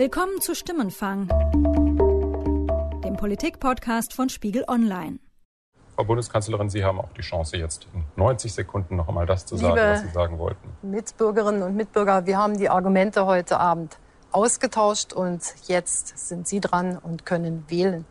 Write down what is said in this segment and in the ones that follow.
Willkommen zu Stimmenfang, dem Politik-Podcast von Spiegel Online. Frau Bundeskanzlerin, Sie haben auch die Chance, jetzt in 90 Sekunden noch einmal das zu sagen, Liebe was Sie sagen wollten. Mitbürgerinnen und Mitbürger, wir haben die Argumente heute Abend ausgetauscht und jetzt sind Sie dran und können wählen.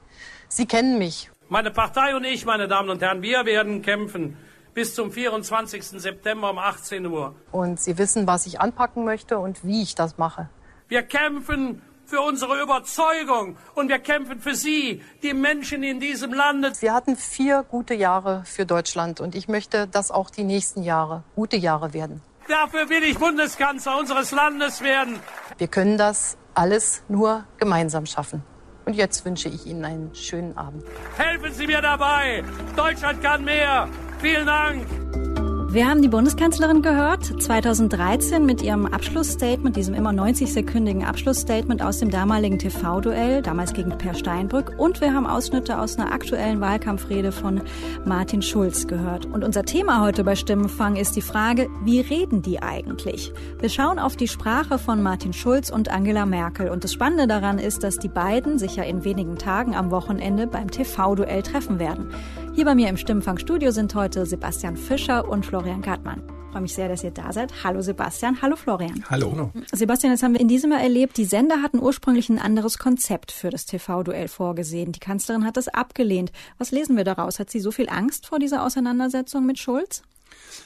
Sie kennen mich. Meine Partei und ich, meine Damen und Herren, wir werden kämpfen bis zum 24. September um 18 Uhr. Und Sie wissen, was ich anpacken möchte und wie ich das mache. Wir kämpfen für unsere Überzeugung und wir kämpfen für Sie, die Menschen in diesem Lande. Wir hatten vier gute Jahre für Deutschland und ich möchte, dass auch die nächsten Jahre gute Jahre werden. Dafür will ich Bundeskanzler unseres Landes werden. Wir können das alles nur gemeinsam schaffen. Und jetzt wünsche ich Ihnen einen schönen Abend. Helfen Sie mir dabei. Deutschland kann mehr. Vielen Dank. Wir haben die Bundeskanzlerin gehört, 2013 mit ihrem Abschlussstatement, diesem immer 90-sekündigen Abschlussstatement aus dem damaligen TV-Duell, damals gegen Per Steinbrück. Und wir haben Ausschnitte aus einer aktuellen Wahlkampfrede von Martin Schulz gehört. Und unser Thema heute bei Stimmenfang ist die Frage, wie reden die eigentlich? Wir schauen auf die Sprache von Martin Schulz und Angela Merkel. Und das Spannende daran ist, dass die beiden sich ja in wenigen Tagen am Wochenende beim TV-Duell treffen werden. Hier bei mir im Stimmenfang-Studio sind heute Sebastian Fischer und Florian Gartmann. Ich freue mich sehr, dass ihr da seid. Hallo Sebastian, hallo Florian. Hallo. Sebastian, das haben wir in diesem Jahr erlebt. Die Sender hatten ursprünglich ein anderes Konzept für das TV-Duell vorgesehen. Die Kanzlerin hat das abgelehnt. Was lesen wir daraus? Hat sie so viel Angst vor dieser Auseinandersetzung mit Schulz?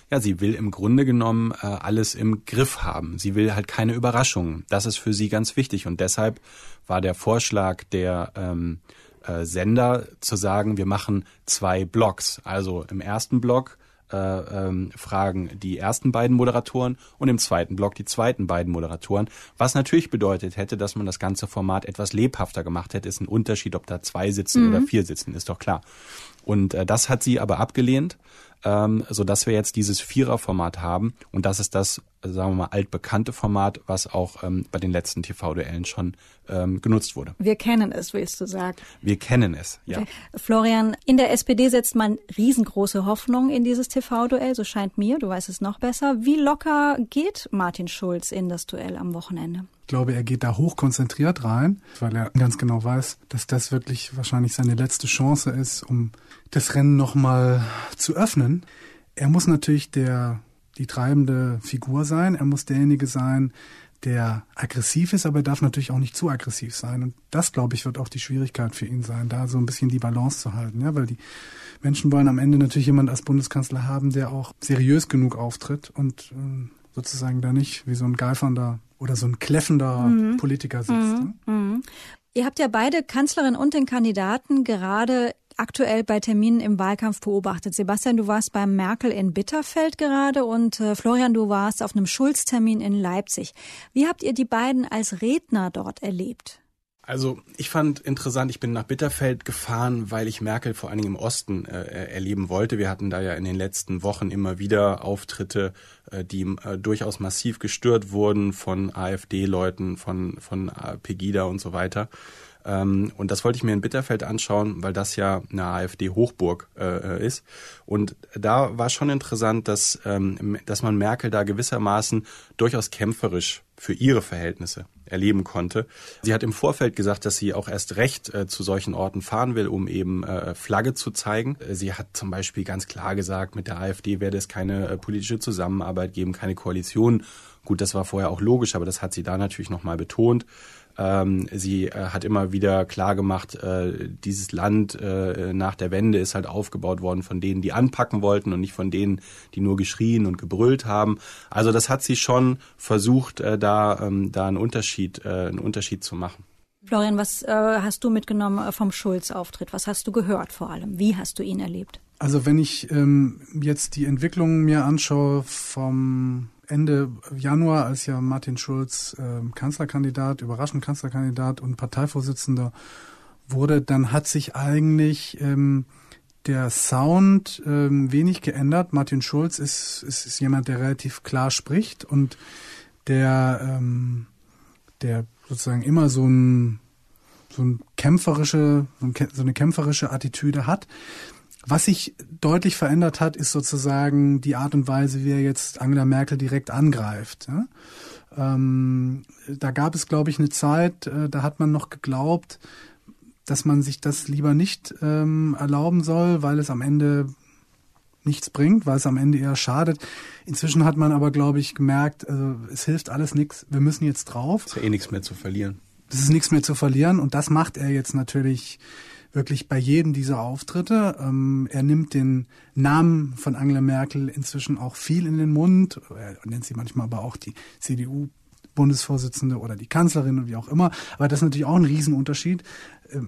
Ja, sie will im Grunde genommen äh, alles im Griff haben. Sie will halt keine Überraschungen. Das ist für sie ganz wichtig. Und deshalb war der Vorschlag der ähm, äh, Sender zu sagen, wir machen zwei Blocks. Also im ersten Block äh, ähm, fragen die ersten beiden Moderatoren und im zweiten Block die zweiten beiden Moderatoren. Was natürlich bedeutet hätte, dass man das ganze Format etwas lebhafter gemacht hätte. Ist ein Unterschied, ob da zwei sitzen mhm. oder vier sitzen, ist doch klar. Und äh, das hat sie aber abgelehnt ähm, so dass wir jetzt dieses Viererformat haben und das ist das, sagen wir mal, altbekannte Format, was auch ähm, bei den letzten TV-Duellen schon ähm, genutzt wurde. Wir kennen es, willst du sagen? Wir kennen es, ja. Okay. Florian, in der SPD setzt man riesengroße Hoffnung in dieses TV-Duell, so scheint mir, du weißt es noch besser. Wie locker geht Martin Schulz in das Duell am Wochenende? Ich glaube, er geht da hochkonzentriert rein, weil er ganz genau weiß, dass das wirklich wahrscheinlich seine letzte Chance ist, um das Rennen nochmal zu öffnen. Er muss natürlich der, die treibende Figur sein. Er muss derjenige sein, der aggressiv ist, aber er darf natürlich auch nicht zu aggressiv sein. Und das, glaube ich, wird auch die Schwierigkeit für ihn sein, da so ein bisschen die Balance zu halten. Ja, weil die Menschen wollen am Ende natürlich jemand als Bundeskanzler haben, der auch seriös genug auftritt und äh, sozusagen da nicht wie so ein geifernder oder so ein kläffender mhm. Politiker sitzt. Mhm. Ne? Mhm. Ihr habt ja beide Kanzlerin und den Kandidaten gerade aktuell bei Terminen im Wahlkampf beobachtet. Sebastian, du warst beim Merkel in Bitterfeld gerade und äh, Florian, du warst auf einem Schulz-Termin in Leipzig. Wie habt ihr die beiden als Redner dort erlebt? Also ich fand interessant, ich bin nach Bitterfeld gefahren, weil ich Merkel vor allen Dingen im Osten äh, erleben wollte. Wir hatten da ja in den letzten Wochen immer wieder Auftritte, äh, die äh, durchaus massiv gestört wurden von AfD-Leuten, von, von äh, Pegida und so weiter. Ähm, und das wollte ich mir in Bitterfeld anschauen, weil das ja eine AfD-Hochburg äh, ist. Und da war schon interessant, dass, ähm, dass man Merkel da gewissermaßen durchaus kämpferisch für ihre Verhältnisse erleben konnte. Sie hat im Vorfeld gesagt, dass sie auch erst recht äh, zu solchen Orten fahren will, um eben äh, Flagge zu zeigen. Sie hat zum Beispiel ganz klar gesagt, mit der AfD werde es keine äh, politische Zusammenarbeit geben, keine Koalition. Gut, das war vorher auch logisch, aber das hat sie da natürlich nochmal betont. Ähm, sie äh, hat immer wieder klar gemacht, äh, dieses Land äh, nach der Wende ist halt aufgebaut worden von denen, die anpacken wollten und nicht von denen, die nur geschrien und gebrüllt haben. Also das hat sie schon versucht, äh, da, ähm, da einen Unterschied, äh, einen Unterschied zu machen. Florian, was äh, hast du mitgenommen vom Schulz-Auftritt? Was hast du gehört vor allem? Wie hast du ihn erlebt? Also wenn ich ähm, jetzt die Entwicklung mir anschaue vom Ende Januar, als ja Martin Schulz äh, Kanzlerkandidat, überraschend Kanzlerkandidat und Parteivorsitzender wurde, dann hat sich eigentlich ähm, der Sound ähm, wenig geändert. Martin Schulz ist, ist, ist jemand, der relativ klar spricht und der, ähm, der sozusagen immer so ein so ein kämpferische, so eine kämpferische Attitüde hat. Was sich deutlich verändert hat, ist sozusagen die Art und Weise, wie er jetzt Angela Merkel direkt angreift. Ja? Ähm, da gab es, glaube ich, eine Zeit, äh, da hat man noch geglaubt, dass man sich das lieber nicht ähm, erlauben soll, weil es am Ende nichts bringt, weil es am Ende eher schadet. Inzwischen hat man aber, glaube ich, gemerkt, also, es hilft alles nichts. Wir müssen jetzt drauf. Es ist ja eh nichts mehr zu verlieren. Es ist nichts mehr zu verlieren und das macht er jetzt natürlich wirklich bei jedem dieser Auftritte. Ähm, er nimmt den Namen von Angela Merkel inzwischen auch viel in den Mund. Er nennt sie manchmal aber auch die CDU Bundesvorsitzende oder die Kanzlerin und wie auch immer. Aber das ist natürlich auch ein Riesenunterschied.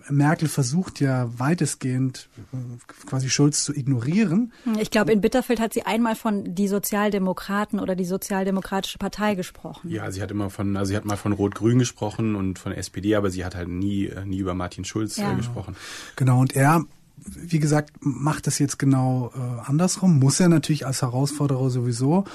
Merkel versucht ja weitestgehend äh, quasi Schulz zu ignorieren. Ich glaube, in Bitterfeld hat sie einmal von die Sozialdemokraten oder die Sozialdemokratische Partei gesprochen. Ja, sie hat immer von, also sie hat mal von Rot-Grün gesprochen und von SPD, aber sie hat halt nie, äh, nie über Martin Schulz äh, ja. gesprochen. Genau, und er wie gesagt, macht das jetzt genau äh, andersrum. Muss er natürlich als Herausforderer sowieso.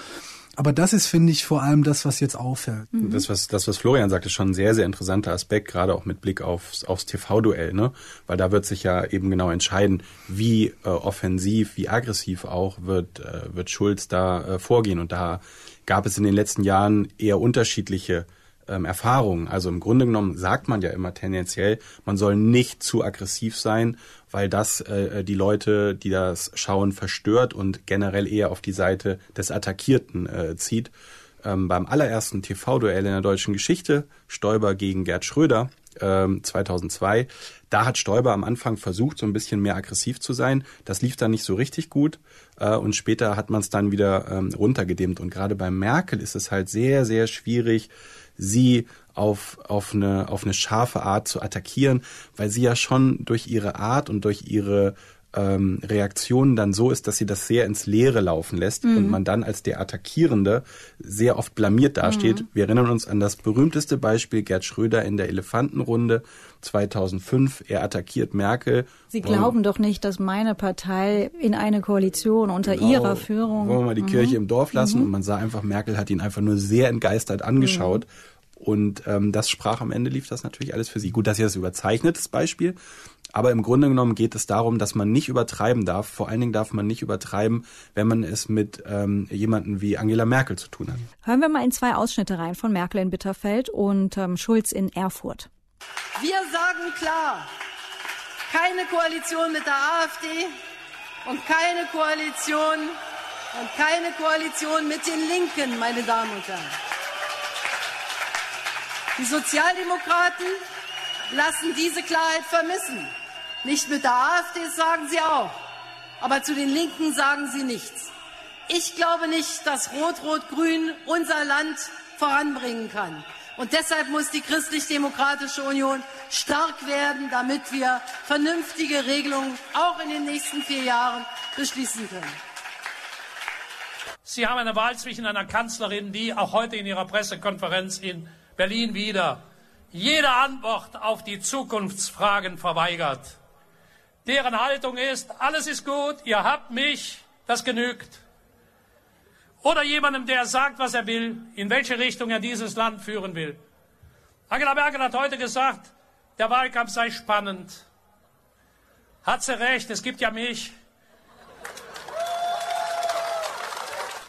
Aber das ist, finde ich, vor allem das, was jetzt auffällt. Mhm. Das, was, das, was Florian sagt, ist schon ein sehr, sehr interessanter Aspekt, gerade auch mit Blick aufs, aufs TV-Duell, ne? Weil da wird sich ja eben genau entscheiden, wie äh, offensiv, wie aggressiv auch wird, äh, wird Schulz da äh, vorgehen. Und da gab es in den letzten Jahren eher unterschiedliche ähm, Erfahrungen. Also im Grunde genommen sagt man ja immer tendenziell, man soll nicht zu aggressiv sein, weil das äh, die Leute, die das schauen, verstört und generell eher auf die Seite des Attackierten äh, zieht. Ähm, beim allerersten TV-Duell in der deutschen Geschichte, Stoiber gegen Gerd Schröder, ähm, 2002, da hat Stoiber am Anfang versucht, so ein bisschen mehr aggressiv zu sein. Das lief dann nicht so richtig gut äh, und später hat man es dann wieder ähm, runtergedimmt. Und gerade bei Merkel ist es halt sehr, sehr schwierig, sie auf, auf, eine, auf eine scharfe Art zu attackieren, weil sie ja schon durch ihre Art und durch ihre ähm, Reaktionen dann so ist, dass sie das sehr ins Leere laufen lässt mhm. und man dann als der Attackierende sehr oft blamiert dasteht. Mhm. Wir erinnern uns an das berühmteste Beispiel Gerd Schröder in der Elefantenrunde 2005. Er attackiert Merkel. Sie glauben doch nicht, dass meine Partei in eine Koalition unter genau, ihrer Führung. Wollen wir mal die mhm. Kirche im Dorf lassen mhm. und man sah einfach, Merkel hat ihn einfach nur sehr entgeistert angeschaut. Mhm. Und ähm, das sprach am Ende lief das natürlich alles für sie. Gut, das ist jetzt überzeichnetes Beispiel, aber im Grunde genommen geht es darum, dass man nicht übertreiben darf. Vor allen Dingen darf man nicht übertreiben, wenn man es mit ähm, jemanden wie Angela Merkel zu tun hat. Hören wir mal in zwei Ausschnitte rein von Merkel in Bitterfeld und ähm, Schulz in Erfurt. Wir sagen klar, keine Koalition mit der AfD und keine Koalition und keine Koalition mit den Linken, meine Damen und Herren. Die Sozialdemokraten lassen diese Klarheit vermissen. Nicht mit der AfD sagen sie auch, aber zu den Linken sagen sie nichts. Ich glaube nicht, dass Rot-Rot-Grün unser Land voranbringen kann. Und deshalb muss die Christlich-Demokratische Union stark werden, damit wir vernünftige Regelungen auch in den nächsten vier Jahren beschließen können. Sie haben eine Wahl zwischen einer Kanzlerin, die auch heute in ihrer Pressekonferenz in Berlin wieder jede Antwort auf die Zukunftsfragen verweigert. Deren Haltung ist, alles ist gut, ihr habt mich, das genügt. Oder jemandem, der sagt, was er will, in welche Richtung er dieses Land führen will. Angela Merkel hat heute gesagt, der Wahlkampf sei spannend. Hat sie recht, es gibt ja mich.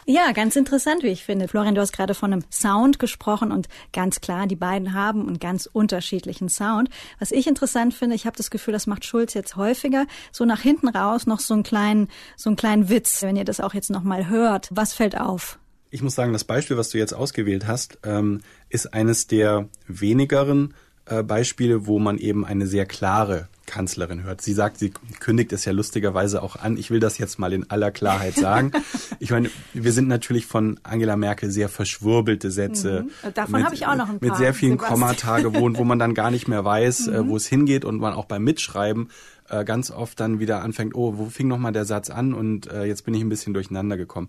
Ja, ganz interessant, wie ich finde. Florian, du hast gerade von einem Sound gesprochen und ganz klar, die beiden haben einen ganz unterschiedlichen Sound. Was ich interessant finde, ich habe das Gefühl, das macht Schulz jetzt häufiger, so nach hinten raus noch so einen kleinen, so einen kleinen Witz. Wenn ihr das auch jetzt nochmal hört, was fällt auf? Ich muss sagen, das Beispiel, was du jetzt ausgewählt hast, ähm, ist eines der wenigeren äh, Beispiele, wo man eben eine sehr klare Kanzlerin hört. Sie sagt, sie kündigt es ja lustigerweise auch an. Ich will das jetzt mal in aller Klarheit sagen. ich meine, wir sind natürlich von Angela Merkel sehr verschwurbelte Sätze. Mhm. Davon habe ich auch noch ein paar. Mit sehr vielen Kommata gewohnt, wo man dann gar nicht mehr weiß, äh, mhm. wo es hingeht und man auch beim Mitschreiben äh, ganz oft dann wieder anfängt, oh, wo fing nochmal der Satz an und äh, jetzt bin ich ein bisschen durcheinander gekommen.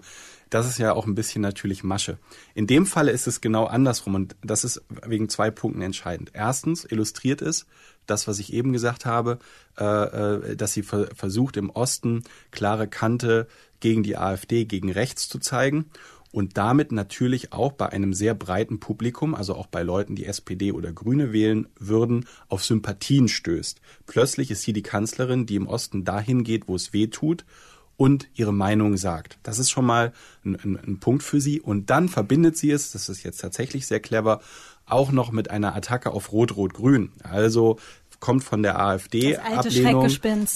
Das ist ja auch ein bisschen natürlich Masche. In dem Falle ist es genau andersrum und das ist wegen zwei Punkten entscheidend. Erstens illustriert es, das, was ich eben gesagt habe, äh, äh, dass sie ver versucht, im Osten klare Kante gegen die AfD, gegen rechts zu zeigen und damit natürlich auch bei einem sehr breiten Publikum, also auch bei Leuten, die SPD oder Grüne wählen würden, auf Sympathien stößt. Plötzlich ist sie die Kanzlerin, die im Osten dahin geht, wo es weh tut und ihre Meinung sagt. Das ist schon mal ein, ein, ein Punkt für sie. Und dann verbindet sie es, das ist jetzt tatsächlich sehr clever, auch noch mit einer Attacke auf Rot-Rot-Grün. Also kommt von der AfD Ablehnung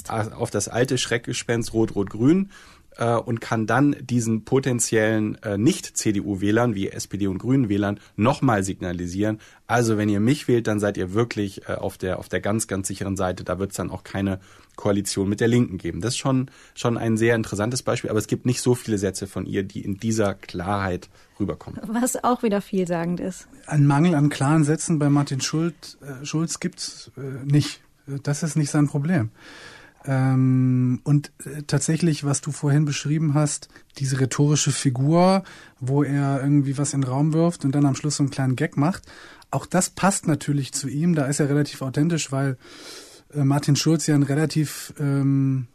auf das alte Schreckgespenst Rot-Rot-Grün äh, und kann dann diesen potenziellen äh, Nicht-CDU-Wählern wie SPD und Grünen-Wählern nochmal signalisieren. Also wenn ihr mich wählt, dann seid ihr wirklich äh, auf der auf der ganz ganz sicheren Seite. Da wird es dann auch keine Koalition mit der Linken geben. Das ist schon schon ein sehr interessantes Beispiel, aber es gibt nicht so viele Sätze von ihr, die in dieser Klarheit rüberkommen. Was auch wieder vielsagend ist. Ein Mangel an klaren Sätzen bei Martin Schulz, äh, Schulz gibt's äh, nicht. Das ist nicht sein Problem. Ähm, und äh, tatsächlich, was du vorhin beschrieben hast, diese rhetorische Figur, wo er irgendwie was in den Raum wirft und dann am Schluss so einen kleinen Gag macht, auch das passt natürlich zu ihm. Da ist er relativ authentisch, weil äh, Martin Schulz ja ein relativ ähm,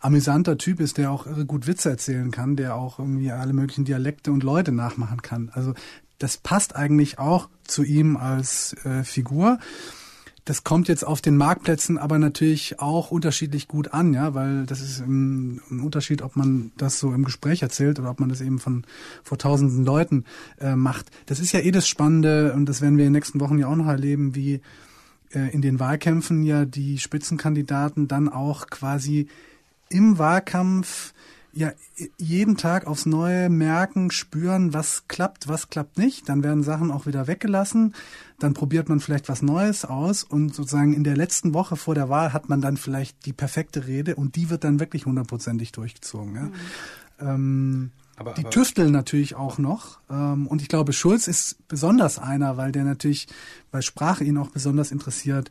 amüsanter Typ ist, der auch gut Witze erzählen kann, der auch irgendwie alle möglichen Dialekte und Leute nachmachen kann. Also das passt eigentlich auch zu ihm als äh, Figur. Das kommt jetzt auf den Marktplätzen aber natürlich auch unterschiedlich gut an, ja, weil das ist ein, ein Unterschied, ob man das so im Gespräch erzählt oder ob man das eben von vor tausenden Leuten äh, macht. Das ist ja eh das Spannende und das werden wir in den nächsten Wochen ja auch noch erleben, wie äh, in den Wahlkämpfen ja die Spitzenkandidaten dann auch quasi im Wahlkampf ja jeden Tag aufs Neue merken, spüren, was klappt, was klappt nicht. Dann werden Sachen auch wieder weggelassen. Dann probiert man vielleicht was Neues aus und sozusagen in der letzten Woche vor der Wahl hat man dann vielleicht die perfekte Rede und die wird dann wirklich hundertprozentig durchgezogen. Ja. Mhm. Ähm, aber, die aber, tüfteln natürlich auch noch. Ähm, und ich glaube, Schulz ist besonders einer, weil der natürlich, weil Sprache ihn auch besonders interessiert,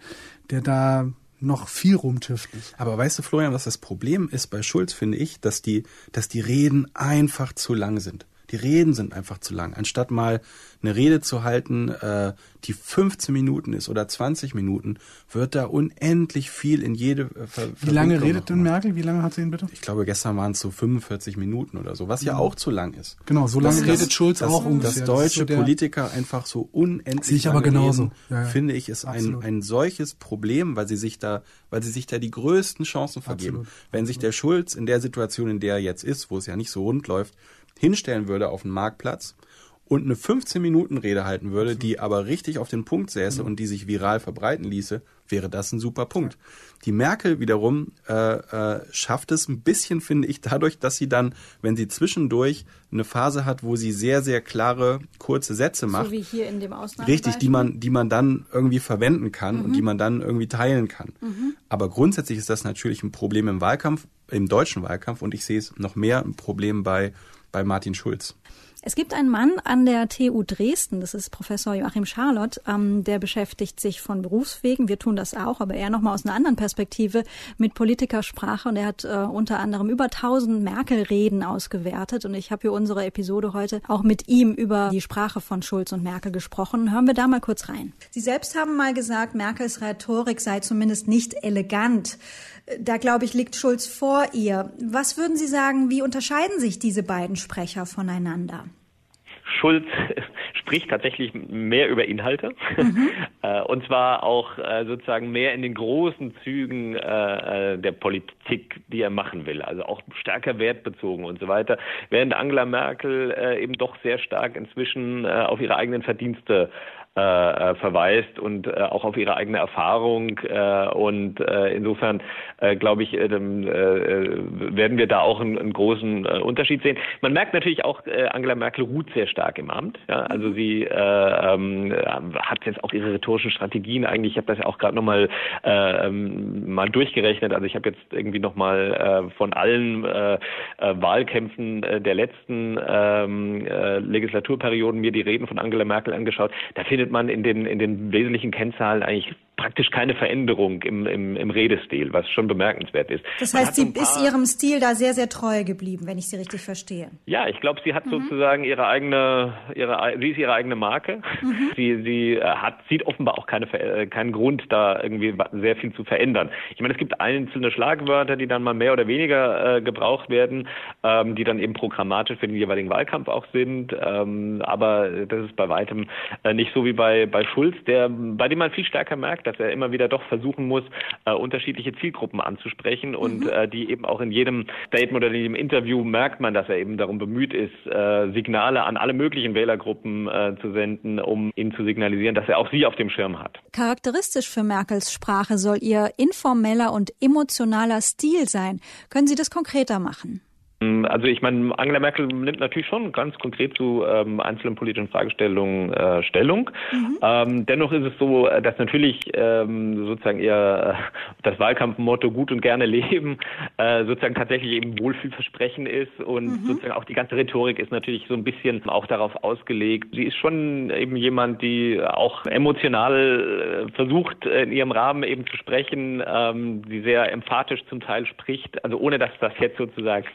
der da noch viel rumtüftelt. Aber weißt du, Florian, was das Problem ist bei Schulz, finde ich, dass die, dass die Reden einfach zu lang sind. Die Reden sind einfach zu lang. Anstatt mal eine Rede zu halten, äh, die 15 Minuten ist oder 20 Minuten, wird da unendlich viel in jede äh, Ver Wie lange redet denn Merkel? Wie lange hat sie ihn bitte? Ich glaube, gestern waren es so 45 Minuten oder so, was ja, ja auch zu lang ist. Genau, so lange redet Schulz das, auch ungefähr. Dass deutsche das so Politiker einfach so unendlich Sehe ich aber genauso. ja, ja. finde ich, ist ein, ein solches Problem, weil sie sich da, weil sie sich da die größten Chancen vergeben. Absolut. Wenn sich der Schulz in der Situation, in der er jetzt ist, wo es ja nicht so rund läuft, hinstellen würde auf dem Marktplatz und eine 15-Minuten-Rede halten würde, die aber richtig auf den Punkt säße mhm. und die sich viral verbreiten ließe, wäre das ein super Punkt. Die Merkel wiederum äh, äh, schafft es ein bisschen, finde ich, dadurch, dass sie dann, wenn sie zwischendurch eine Phase hat, wo sie sehr, sehr klare, kurze Sätze macht. So wie hier in dem Ausnahme. Richtig, die man, die man dann irgendwie verwenden kann mhm. und die man dann irgendwie teilen kann. Mhm. Aber grundsätzlich ist das natürlich ein Problem im Wahlkampf, im deutschen Wahlkampf und ich sehe es noch mehr ein Problem bei bei Martin Schulz. Es gibt einen Mann an der TU Dresden, das ist Professor Joachim Charlotte, ähm, der beschäftigt sich von Berufswegen, wir tun das auch, aber er nochmal aus einer anderen Perspektive mit Politikersprache und er hat äh, unter anderem über 1000 Merkel-Reden ausgewertet und ich habe für unsere Episode heute auch mit ihm über die Sprache von Schulz und Merkel gesprochen. Hören wir da mal kurz rein. Sie selbst haben mal gesagt, Merkels Rhetorik sei zumindest nicht elegant. Da, glaube ich, liegt Schulz vor ihr. Was würden Sie sagen, wie unterscheiden sich diese beiden Sprecher voneinander? Schulz spricht tatsächlich mehr über Inhalte. Mhm. Äh, und zwar auch äh, sozusagen mehr in den großen Zügen äh, der Politik, die er machen will, also auch stärker wertbezogen und so weiter, während Angela Merkel eben doch sehr stark inzwischen auf ihre eigenen Verdienste äh, äh, verweist und äh, auch auf ihre eigene Erfahrung. Äh, und äh, insofern äh, glaube ich, äh, äh, werden wir da auch einen, einen großen äh, Unterschied sehen. Man merkt natürlich auch, äh, Angela Merkel ruht sehr stark im Amt. Ja? Also sie äh, ähm, hat jetzt auch ihre rhetorischen Strategien eigentlich, ich habe das ja auch gerade nochmal äh, ähm, mal durchgerechnet. Also ich habe jetzt irgendwie nochmal äh, von allen äh, äh, Wahlkämpfen äh, der letzten ähm, äh, Legislaturperioden mir die Reden von Angela Merkel angeschaut. Da findet findet man in den, in den wesentlichen Kennzahlen eigentlich praktisch keine Veränderung im, im, im Redestil, was schon bemerkenswert ist. Das heißt, sie ist ihrem Stil da sehr, sehr treu geblieben, wenn ich Sie richtig verstehe. Ja, ich glaube, sie hat mhm. sozusagen ihre eigene, ihre, sie ist ihre eigene Marke. Mhm. Sie, sie äh, hat, sieht offenbar auch keine, äh, keinen Grund, da irgendwie sehr viel zu verändern. Ich meine, es gibt einzelne Schlagwörter, die dann mal mehr oder weniger äh, gebraucht werden, ähm, die dann eben programmatisch für den jeweiligen Wahlkampf auch sind. Ähm, aber das ist bei weitem äh, nicht so wie bei, bei Schulz, der, bei dem man viel stärker merkt, dass dass er immer wieder doch versuchen muss, äh, unterschiedliche Zielgruppen anzusprechen und mhm. äh, die eben auch in jedem Statement oder in jedem Interview merkt man, dass er eben darum bemüht ist, äh, Signale an alle möglichen Wählergruppen äh, zu senden, um ihnen zu signalisieren, dass er auch sie auf dem Schirm hat. Charakteristisch für Merkels Sprache soll ihr informeller und emotionaler Stil sein. Können Sie das konkreter machen? Ähm, also ich meine, Angela Merkel nimmt natürlich schon ganz konkret zu ähm, einzelnen politischen Fragestellungen äh, Stellung. Mhm. Ähm, dennoch ist es so, äh, dass natürlich ähm, sozusagen ihr äh, das Wahlkampfmotto gut und gerne leben äh, sozusagen tatsächlich eben Wohlfühlversprechen ist und mhm. sozusagen auch die ganze Rhetorik ist natürlich so ein bisschen auch darauf ausgelegt. Sie ist schon eben jemand, die auch emotional äh, versucht in ihrem Rahmen eben zu sprechen, ähm, die sehr emphatisch zum Teil spricht, also ohne dass das jetzt sozusagen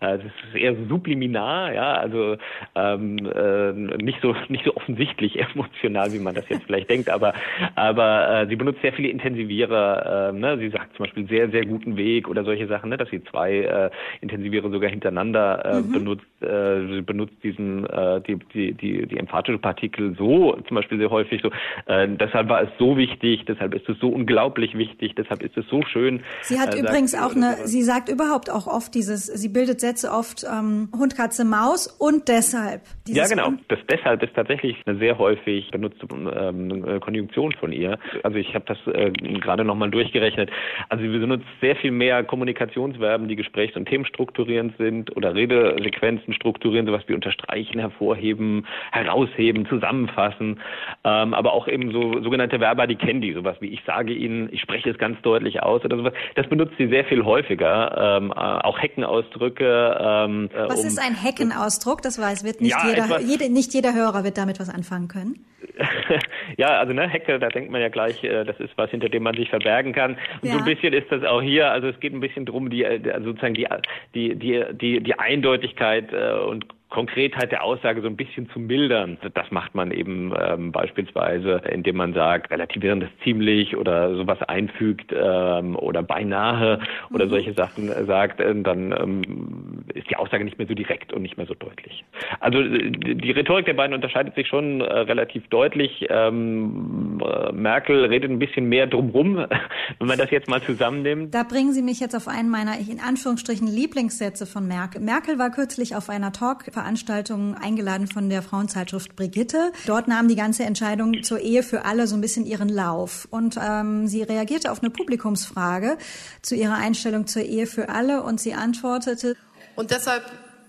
das ist eher subliminar, ja, also ähm, äh, nicht so nicht so offensichtlich emotional, wie man das jetzt vielleicht denkt, aber aber äh, sie benutzt sehr viele Intensivierer. Äh, ne? Sie sagt zum Beispiel sehr sehr guten Weg oder solche Sachen, ne? dass sie zwei äh, Intensivierer sogar hintereinander äh, mhm. benutzt. Äh, sie benutzt diesen äh, die, die die die emphatische Partikel so zum Beispiel sehr häufig so. Äh, deshalb war es so wichtig, deshalb ist es so unglaublich wichtig, deshalb ist es so schön. Sie hat äh, übrigens auch eine, sie sagt überhaupt auch oft dieses, sie bildet Sätze oft ähm, Hund, Katze, Maus und deshalb. Ja, genau. Das deshalb ist tatsächlich eine sehr häufig benutzte ähm, Konjunktion von ihr. Also ich habe das äh, gerade nochmal durchgerechnet. Also sie benutzt sehr viel mehr Kommunikationsverben, die gesprächs- und themenstrukturierend sind oder Redesequenzen strukturieren, sowas wie unterstreichen, hervorheben, herausheben, zusammenfassen. Ähm, aber auch eben so sogenannte Verba, die kennen die, sowas wie ich sage Ihnen, ich spreche es ganz deutlich aus oder sowas. Das benutzt sie sehr viel häufiger. Ähm, äh, auch Heckenausdrücke, ähm, äh, was um, ist ein Heckenausdruck? Das weiß, wird nicht ja, jeder, jede, nicht jeder Hörer wird damit was anfangen können. ja, also ne, Hecke, da denkt man ja gleich, äh, das ist was, hinter dem man sich verbergen kann. Und ja. so ein bisschen ist das auch hier. Also es geht ein bisschen drum, die äh, sozusagen die die die die, die Eindeutigkeit und Konkretheit der Aussage so ein bisschen zu mildern. Das macht man eben ähm, beispielsweise, indem man sagt, relativieren das ziemlich oder sowas einfügt ähm, oder beinahe oder mhm. solche Sachen sagt, äh, dann ähm, ist die Aussage nicht mehr so direkt und nicht mehr so deutlich. Also äh, die Rhetorik der beiden unterscheidet sich schon äh, relativ deutlich. Ähm, äh, Merkel redet ein bisschen mehr drumrum, wenn man das jetzt mal zusammennimmt. Da bringen Sie mich jetzt auf einen meiner in Anführungsstrichen Lieblingssätze von Merkel. Merkel war kürzlich auf einer Talk Veranstaltung eingeladen von der Frauenzeitschrift Brigitte. Dort nahm die ganze Entscheidung zur Ehe für alle so ein bisschen ihren Lauf. Und ähm, sie reagierte auf eine Publikumsfrage zu ihrer Einstellung zur Ehe für alle und sie antwortete. Und deshalb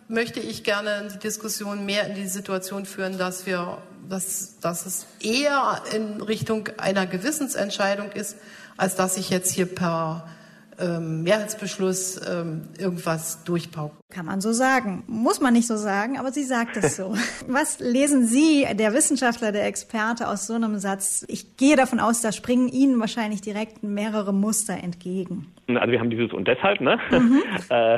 möchte ich gerne die Diskussion mehr in die Situation führen, dass wir, dass, dass es eher in Richtung einer Gewissensentscheidung ist, als dass ich jetzt hier per ähm, Mehrheitsbeschluss ähm, irgendwas durchpaukt. Kann man so sagen. Muss man nicht so sagen, aber sie sagt es so. Was lesen Sie, der Wissenschaftler, der Experte, aus so einem Satz? Ich gehe davon aus, da springen Ihnen wahrscheinlich direkt mehrere Muster entgegen. Also wir haben dieses und deshalb, ne? Mhm. äh,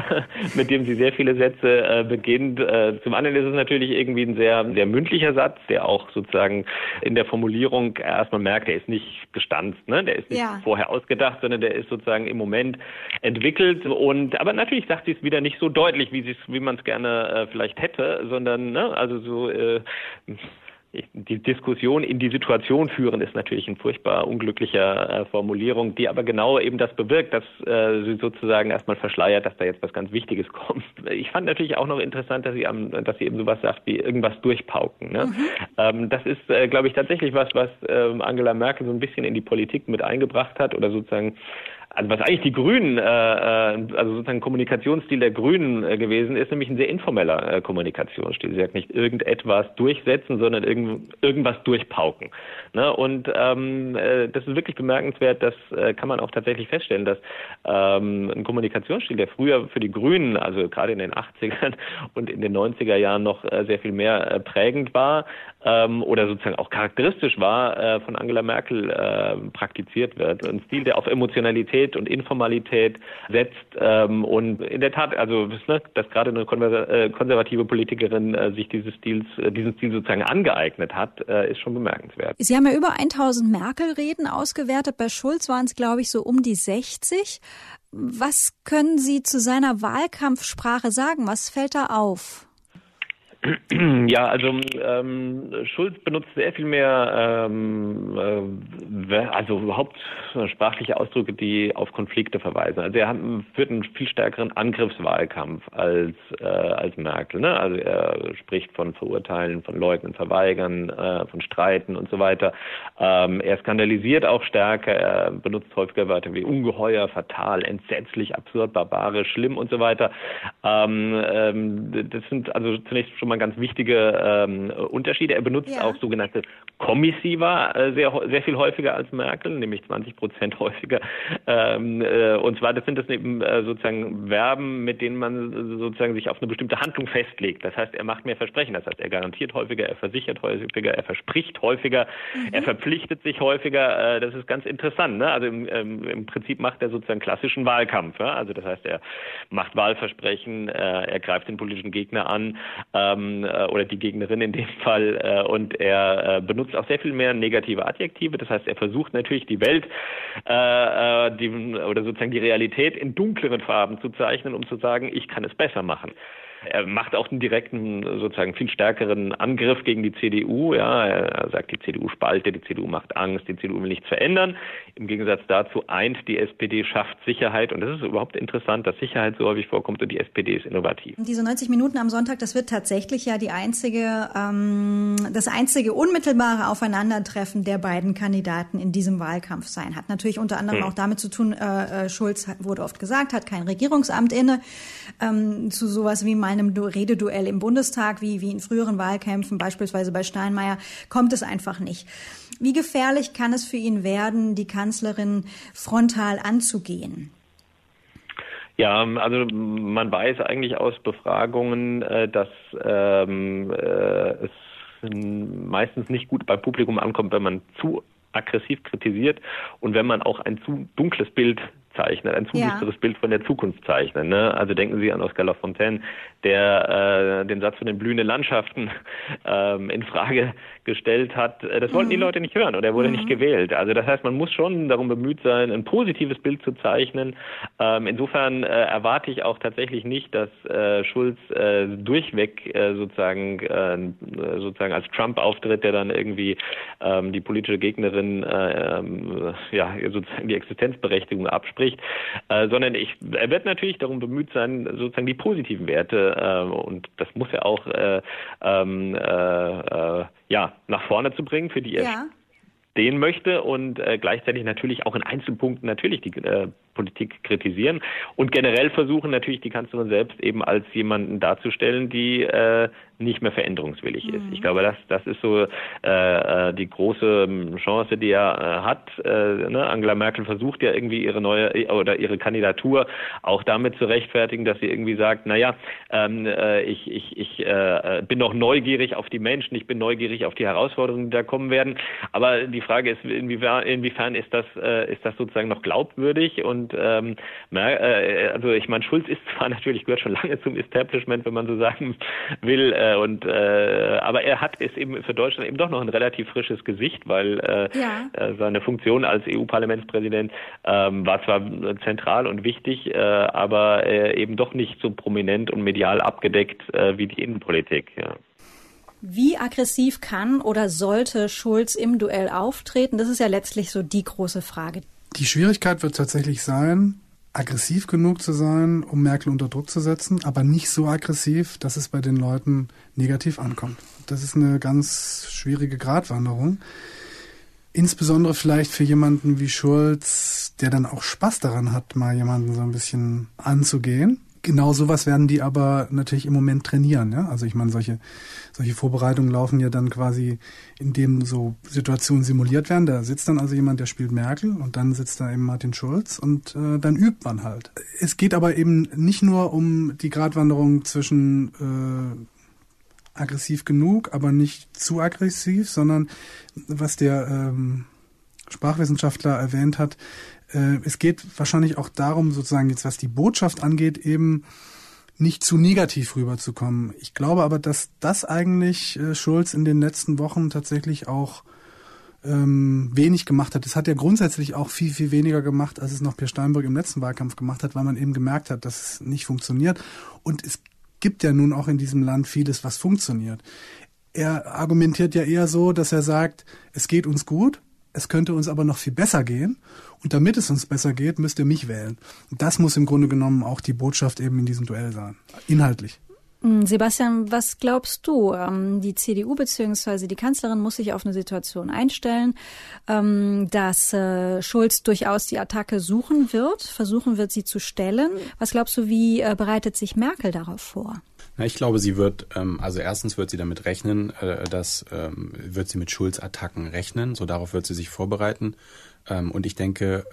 mit dem sie sehr viele Sätze äh, beginnt. Äh, zum anderen ist es natürlich irgendwie ein sehr, sehr mündlicher Satz, der auch sozusagen in der Formulierung erstmal merkt, der ist nicht gestanzt, ne? Der ist nicht ja. vorher ausgedacht, sondern der ist sozusagen im Moment entwickelt. Und aber natürlich sagt sie es wieder nicht so deutlich, wie, wie man es gerne äh, vielleicht hätte, sondern ne? also so äh, die Diskussion in die Situation führen, ist natürlich ein furchtbar unglücklicher äh, Formulierung, die aber genau eben das bewirkt, dass äh, sie sozusagen erstmal verschleiert, dass da jetzt was ganz Wichtiges kommt. Ich fand natürlich auch noch interessant, dass sie, am, dass sie eben sowas sagt wie irgendwas durchpauken. Ne? Mhm. Ähm, das ist, äh, glaube ich, tatsächlich was, was äh, Angela Merkel so ein bisschen in die Politik mit eingebracht hat oder sozusagen also was eigentlich die Grünen, äh, äh, also sozusagen Kommunikationsstil der Grünen äh, gewesen ist, nämlich ein sehr informeller äh, Kommunikationsstil. Sie sagt nicht irgendetwas durchsetzen, sondern irgend, irgendwas durchpauken. Ne? Und ähm, äh, das ist wirklich bemerkenswert, das äh, kann man auch tatsächlich feststellen, dass ähm, ein Kommunikationsstil, der früher für die Grünen, also gerade in den 80ern und in den 90er Jahren noch äh, sehr viel mehr äh, prägend war, ähm, oder sozusagen auch charakteristisch war, äh, von Angela Merkel äh, praktiziert wird. Ein Stil, der auf Emotionalität und Informalität setzt ähm, und in der Tat, also ne, dass gerade eine äh, konservative Politikerin äh, sich dieses Stils, äh, diesen Stil sozusagen angeeignet hat, äh, ist schon bemerkenswert. Sie haben ja über 1000 Merkel-Reden ausgewertet. Bei Schulz waren es, glaube ich, so um die 60. Was können Sie zu seiner Wahlkampfsprache sagen? Was fällt da auf? Ja, also ähm, Schulz benutzt sehr viel mehr, ähm, äh, also überhaupt sprachliche Ausdrücke, die auf Konflikte verweisen. Also er hat, führt einen viel stärkeren Angriffswahlkampf als äh, als Merkel. Ne? Also er spricht von Verurteilen, von Leugnen, Verweigern, äh, von Streiten und so weiter. Ähm, er skandalisiert auch stärker. Er benutzt häufiger Wörter wie ungeheuer, fatal, entsetzlich, absurd, barbarisch, schlimm und so weiter. Ähm, ähm, das sind also zunächst schon mal ganz wichtige ähm, Unterschiede. Er benutzt ja. auch sogenannte Kommissiva äh, sehr, sehr viel häufiger als Merkel, nämlich 20 Prozent häufiger. Ähm, äh, und zwar, das sind das eben äh, sozusagen Verben, mit denen man sozusagen sich auf eine bestimmte Handlung festlegt. Das heißt, er macht mehr Versprechen. Das heißt, er garantiert häufiger, er versichert häufiger, er verspricht häufiger, mhm. er verpflichtet sich häufiger. Äh, das ist ganz interessant. Ne? Also im, ähm, im Prinzip macht er sozusagen klassischen Wahlkampf. Ja? Also das heißt, er macht Wahlversprechen, äh, er greift den politischen Gegner an. Ähm, äh, oder die Gegnerin in dem Fall. Äh, und er äh, benutzt auch sehr viel mehr negative Adjektive. Das heißt, er versucht natürlich die Welt äh, äh, die, oder sozusagen die Realität in dunkleren Farben zu zeichnen, um zu sagen, ich kann es besser machen. Er macht auch einen direkten, sozusagen viel stärkeren Angriff gegen die CDU. Ja, er sagt, die CDU spaltet, die CDU macht Angst, die CDU will nichts verändern. Im Gegensatz dazu eint die SPD, schafft Sicherheit. Und das ist überhaupt interessant, dass Sicherheit so häufig vorkommt und die SPD ist innovativ. Diese 90 Minuten am Sonntag, das wird tatsächlich ja die einzige, ähm, das einzige unmittelbare Aufeinandertreffen der beiden Kandidaten in diesem Wahlkampf sein. Hat natürlich unter anderem hm. auch damit zu tun, äh, äh Schulz wurde oft gesagt, hat kein Regierungsamt inne. Ähm, zu sowas wie mal einem Rededuell im Bundestag, wie, wie in früheren Wahlkämpfen, beispielsweise bei Steinmeier, kommt es einfach nicht. Wie gefährlich kann es für ihn werden, die Kanzlerin frontal anzugehen? Ja, also man weiß eigentlich aus Befragungen, äh, dass ähm, äh, es meistens nicht gut beim Publikum ankommt, wenn man zu aggressiv kritisiert und wenn man auch ein zu dunkles Bild zeichnet, ein zu ja. Bild von der Zukunft zeichnet. Ne? Also denken Sie an Oscar Lafontaine, der äh, den Satz von den blühenden Landschaften ähm, in Frage gestellt hat. Äh, das wollten mhm. die Leute nicht hören oder er wurde mhm. nicht gewählt. Also das heißt, man muss schon darum bemüht sein, ein positives Bild zu zeichnen. Ähm, insofern äh, erwarte ich auch tatsächlich nicht, dass äh, Schulz äh, durchweg äh, sozusagen äh, sozusagen als Trump auftritt, der dann irgendwie ähm, die politische Gegnerin äh, äh, ja sozusagen die Existenzberechtigung abspricht, äh, sondern ich, er wird natürlich darum bemüht sein, sozusagen die positiven Werte äh, und das muss er auch äh, ähm, äh, äh, ja, nach vorne zu bringen, für die er ja. stehen möchte und äh, gleichzeitig natürlich auch in Einzelpunkten natürlich die äh, Politik kritisieren und generell versuchen natürlich die Kanzlerin selbst eben als jemanden darzustellen, die äh, nicht mehr veränderungswillig ist. Ich mhm. glaube, das, das ist so äh, äh, die große Chance, die er äh, hat. Äh, ne? Angela Merkel versucht ja irgendwie ihre neue oder ihre Kandidatur auch damit zu rechtfertigen, dass sie irgendwie sagt, naja, ähm, äh, ich, ich, ich äh, bin noch neugierig auf die Menschen, ich bin neugierig auf die Herausforderungen, die da kommen werden. Aber die Frage ist, inwiefern, inwiefern ist das, äh, ist das sozusagen noch glaubwürdig? Und ähm, äh, also ich meine, Schulz ist zwar natürlich gehört schon lange zum Establishment, wenn man so sagen will, äh, äh, und äh, aber er hat es eben für Deutschland eben doch noch ein relativ frisches Gesicht, weil äh, ja. äh, seine Funktion als EU-Parlamentspräsident ähm, war zwar zentral und wichtig, äh, aber äh, eben doch nicht so prominent und medial abgedeckt äh, wie die Innenpolitik. Ja. Wie aggressiv kann oder sollte Schulz im Duell auftreten? Das ist ja letztlich so die große Frage. Die Schwierigkeit wird tatsächlich sein, aggressiv genug zu sein, um Merkel unter Druck zu setzen, aber nicht so aggressiv, dass es bei den Leuten negativ ankommt. Das ist eine ganz schwierige Gratwanderung. Insbesondere vielleicht für jemanden wie Schulz, der dann auch Spaß daran hat, mal jemanden so ein bisschen anzugehen. Genau sowas werden die aber natürlich im Moment trainieren. Ja? Also ich meine, solche, solche Vorbereitungen laufen ja dann quasi, indem so Situationen simuliert werden. Da sitzt dann also jemand, der spielt Merkel und dann sitzt da eben Martin Schulz und äh, dann übt man halt. Es geht aber eben nicht nur um die Gratwanderung zwischen äh, aggressiv genug, aber nicht zu aggressiv, sondern was der ähm, Sprachwissenschaftler erwähnt hat, äh, es geht wahrscheinlich auch darum, sozusagen jetzt was die Botschaft angeht, eben nicht zu negativ rüberzukommen. Ich glaube aber, dass das eigentlich äh, Schulz in den letzten Wochen tatsächlich auch ähm, wenig gemacht hat. Das hat er grundsätzlich auch viel, viel weniger gemacht, als es noch Per Steinbrück im letzten Wahlkampf gemacht hat, weil man eben gemerkt hat, dass es nicht funktioniert. Und es gibt ja nun auch in diesem Land vieles, was funktioniert. Er argumentiert ja eher so, dass er sagt, es geht uns gut, es könnte uns aber noch viel besser gehen. Und damit es uns besser geht, müsst ihr mich wählen. Das muss im Grunde genommen auch die Botschaft eben in diesem Duell sein. Inhaltlich. Hm, Sebastian, was glaubst du? Ähm, die CDU bzw. die Kanzlerin muss sich auf eine Situation einstellen, ähm, dass äh, Schulz durchaus die Attacke suchen wird, versuchen wird, sie zu stellen. Was glaubst du, wie äh, bereitet sich Merkel darauf vor? Na, ich glaube, sie wird, ähm, also erstens wird sie damit rechnen, äh, dass wird sie mit Schulz-Attacken rechnen, so darauf wird sie sich vorbereiten. und ich denke,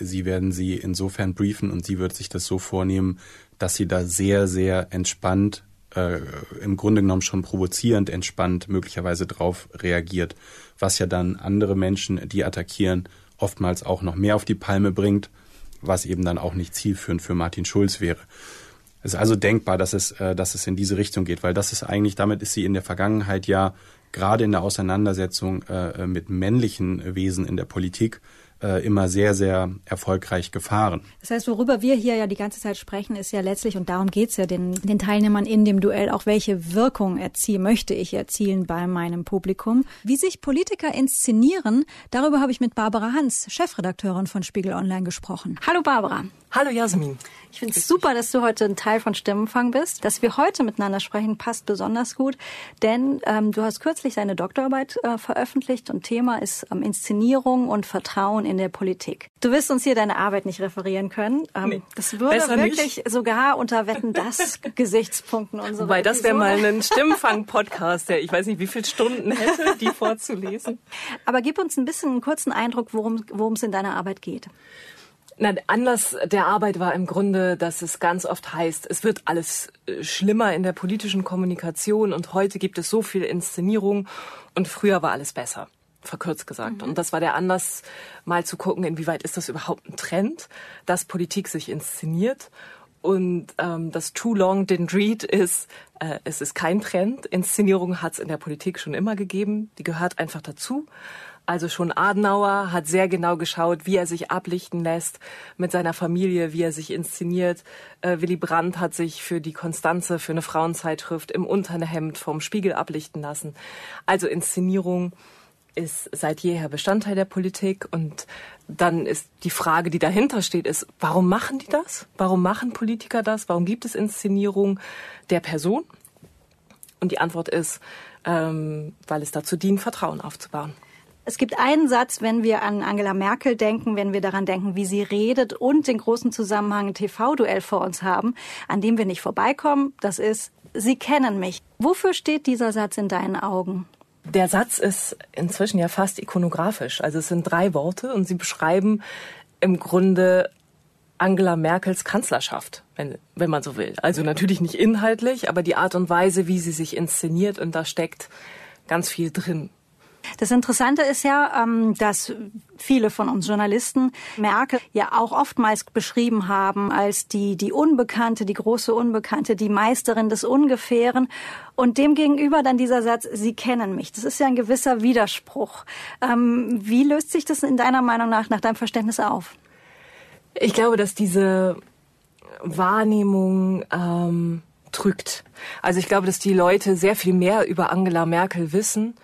sie werden sie insofern briefen und sie wird sich das so vornehmen, dass sie da sehr, sehr entspannt, äh, im Grunde genommen schon provozierend entspannt möglicherweise drauf reagiert, was ja dann andere Menschen, die attackieren, oftmals auch noch mehr auf die Palme bringt, was eben dann auch nicht zielführend für Martin Schulz wäre. Es ist also denkbar, dass es, äh, dass es in diese Richtung geht, weil das ist eigentlich, damit ist sie in der Vergangenheit ja gerade in der Auseinandersetzung äh, mit männlichen Wesen in der Politik äh, immer sehr, sehr erfolgreich gefahren. Das heißt, worüber wir hier ja die ganze Zeit sprechen, ist ja letztlich, und darum geht's ja den, den Teilnehmern in dem Duell, auch welche Wirkung erzielen, möchte ich erzielen bei meinem Publikum. Wie sich Politiker inszenieren, darüber habe ich mit Barbara Hans, Chefredakteurin von Spiegel Online, gesprochen. Hallo Barbara. Hallo Jasmin. Ich finde es super, dass du heute ein Teil von Stimmenfang bist. Dass wir heute miteinander sprechen, passt besonders gut, denn ähm, du hast kürzlich deine Doktorarbeit äh, veröffentlicht und Thema ist ähm, Inszenierung und Vertrauen in der Politik. Du wirst uns hier deine Arbeit nicht referieren können. Ähm, nee, das würde wirklich nicht. sogar unter Wetten das Gesichtspunkten unserer Wobei das wäre mal ein Stimmenfang-Podcast, der ich weiß nicht, wie viele Stunden hätte, die vorzulesen. Aber gib uns ein bisschen einen kurzen Eindruck, worum es in deiner Arbeit geht. Na, Anlass der Arbeit war im Grunde, dass es ganz oft heißt, es wird alles äh, schlimmer in der politischen Kommunikation und heute gibt es so viel Inszenierung und früher war alles besser, verkürzt gesagt. Mhm. Und das war der Anlass, mal zu gucken, inwieweit ist das überhaupt ein Trend, dass Politik sich inszeniert. Und ähm, das Too Long Didn't Read ist, äh, es ist kein Trend. Inszenierung hat es in der Politik schon immer gegeben. Die gehört einfach dazu. Also schon Adenauer hat sehr genau geschaut, wie er sich ablichten lässt mit seiner Familie, wie er sich inszeniert. Äh, Willy Brandt hat sich für die Konstanze, für eine Frauenzeitschrift im Unterhemd vom Spiegel ablichten lassen. Also Inszenierung ist seit jeher Bestandteil der Politik und dann ist die Frage, die dahinter steht, ist, warum machen die das? Warum machen Politiker das? Warum gibt es Inszenierung der Person? Und die Antwort ist, ähm, weil es dazu dient, Vertrauen aufzubauen. Es gibt einen Satz, wenn wir an Angela Merkel denken, wenn wir daran denken, wie sie redet und den großen Zusammenhang TV-Duell vor uns haben, an dem wir nicht vorbeikommen. Das ist, Sie kennen mich. Wofür steht dieser Satz in deinen Augen? Der Satz ist inzwischen ja fast ikonografisch. Also es sind drei Worte und sie beschreiben im Grunde Angela Merkels Kanzlerschaft, wenn, wenn man so will. Also natürlich nicht inhaltlich, aber die Art und Weise, wie sie sich inszeniert und da steckt ganz viel drin. Das Interessante ist ja, ähm, dass viele von uns Journalisten Merkel ja auch oftmals beschrieben haben als die, die Unbekannte, die große Unbekannte, die Meisterin des Ungefähren. Und demgegenüber dann dieser Satz, Sie kennen mich. Das ist ja ein gewisser Widerspruch. Ähm, wie löst sich das in deiner Meinung nach, nach deinem Verständnis auf? Ich glaube, dass diese Wahrnehmung ähm, trügt. Also ich glaube, dass die Leute sehr viel mehr über Angela Merkel wissen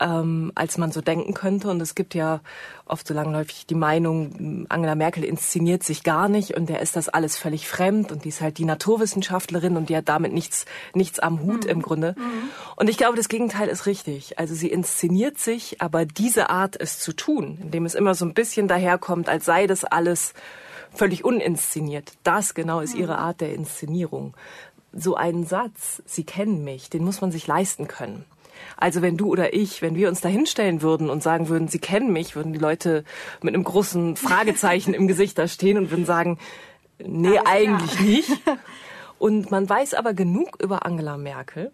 ähm, als man so denken könnte. Und es gibt ja oft so langläufig die Meinung, Angela Merkel inszeniert sich gar nicht und der ist das alles völlig fremd und die ist halt die Naturwissenschaftlerin und die hat damit nichts, nichts am Hut mhm. im Grunde. Mhm. Und ich glaube, das Gegenteil ist richtig. Also sie inszeniert sich, aber diese Art, es zu tun, indem es immer so ein bisschen daherkommt, als sei das alles völlig uninszeniert. Das genau ist ihre mhm. Art der Inszenierung. So einen Satz, Sie kennen mich, den muss man sich leisten können. Also wenn du oder ich, wenn wir uns da hinstellen würden und sagen würden, sie kennen mich, würden die Leute mit einem großen Fragezeichen im Gesicht da stehen und würden sagen, nee, Alles eigentlich klar. nicht. Und man weiß aber genug über Angela Merkel,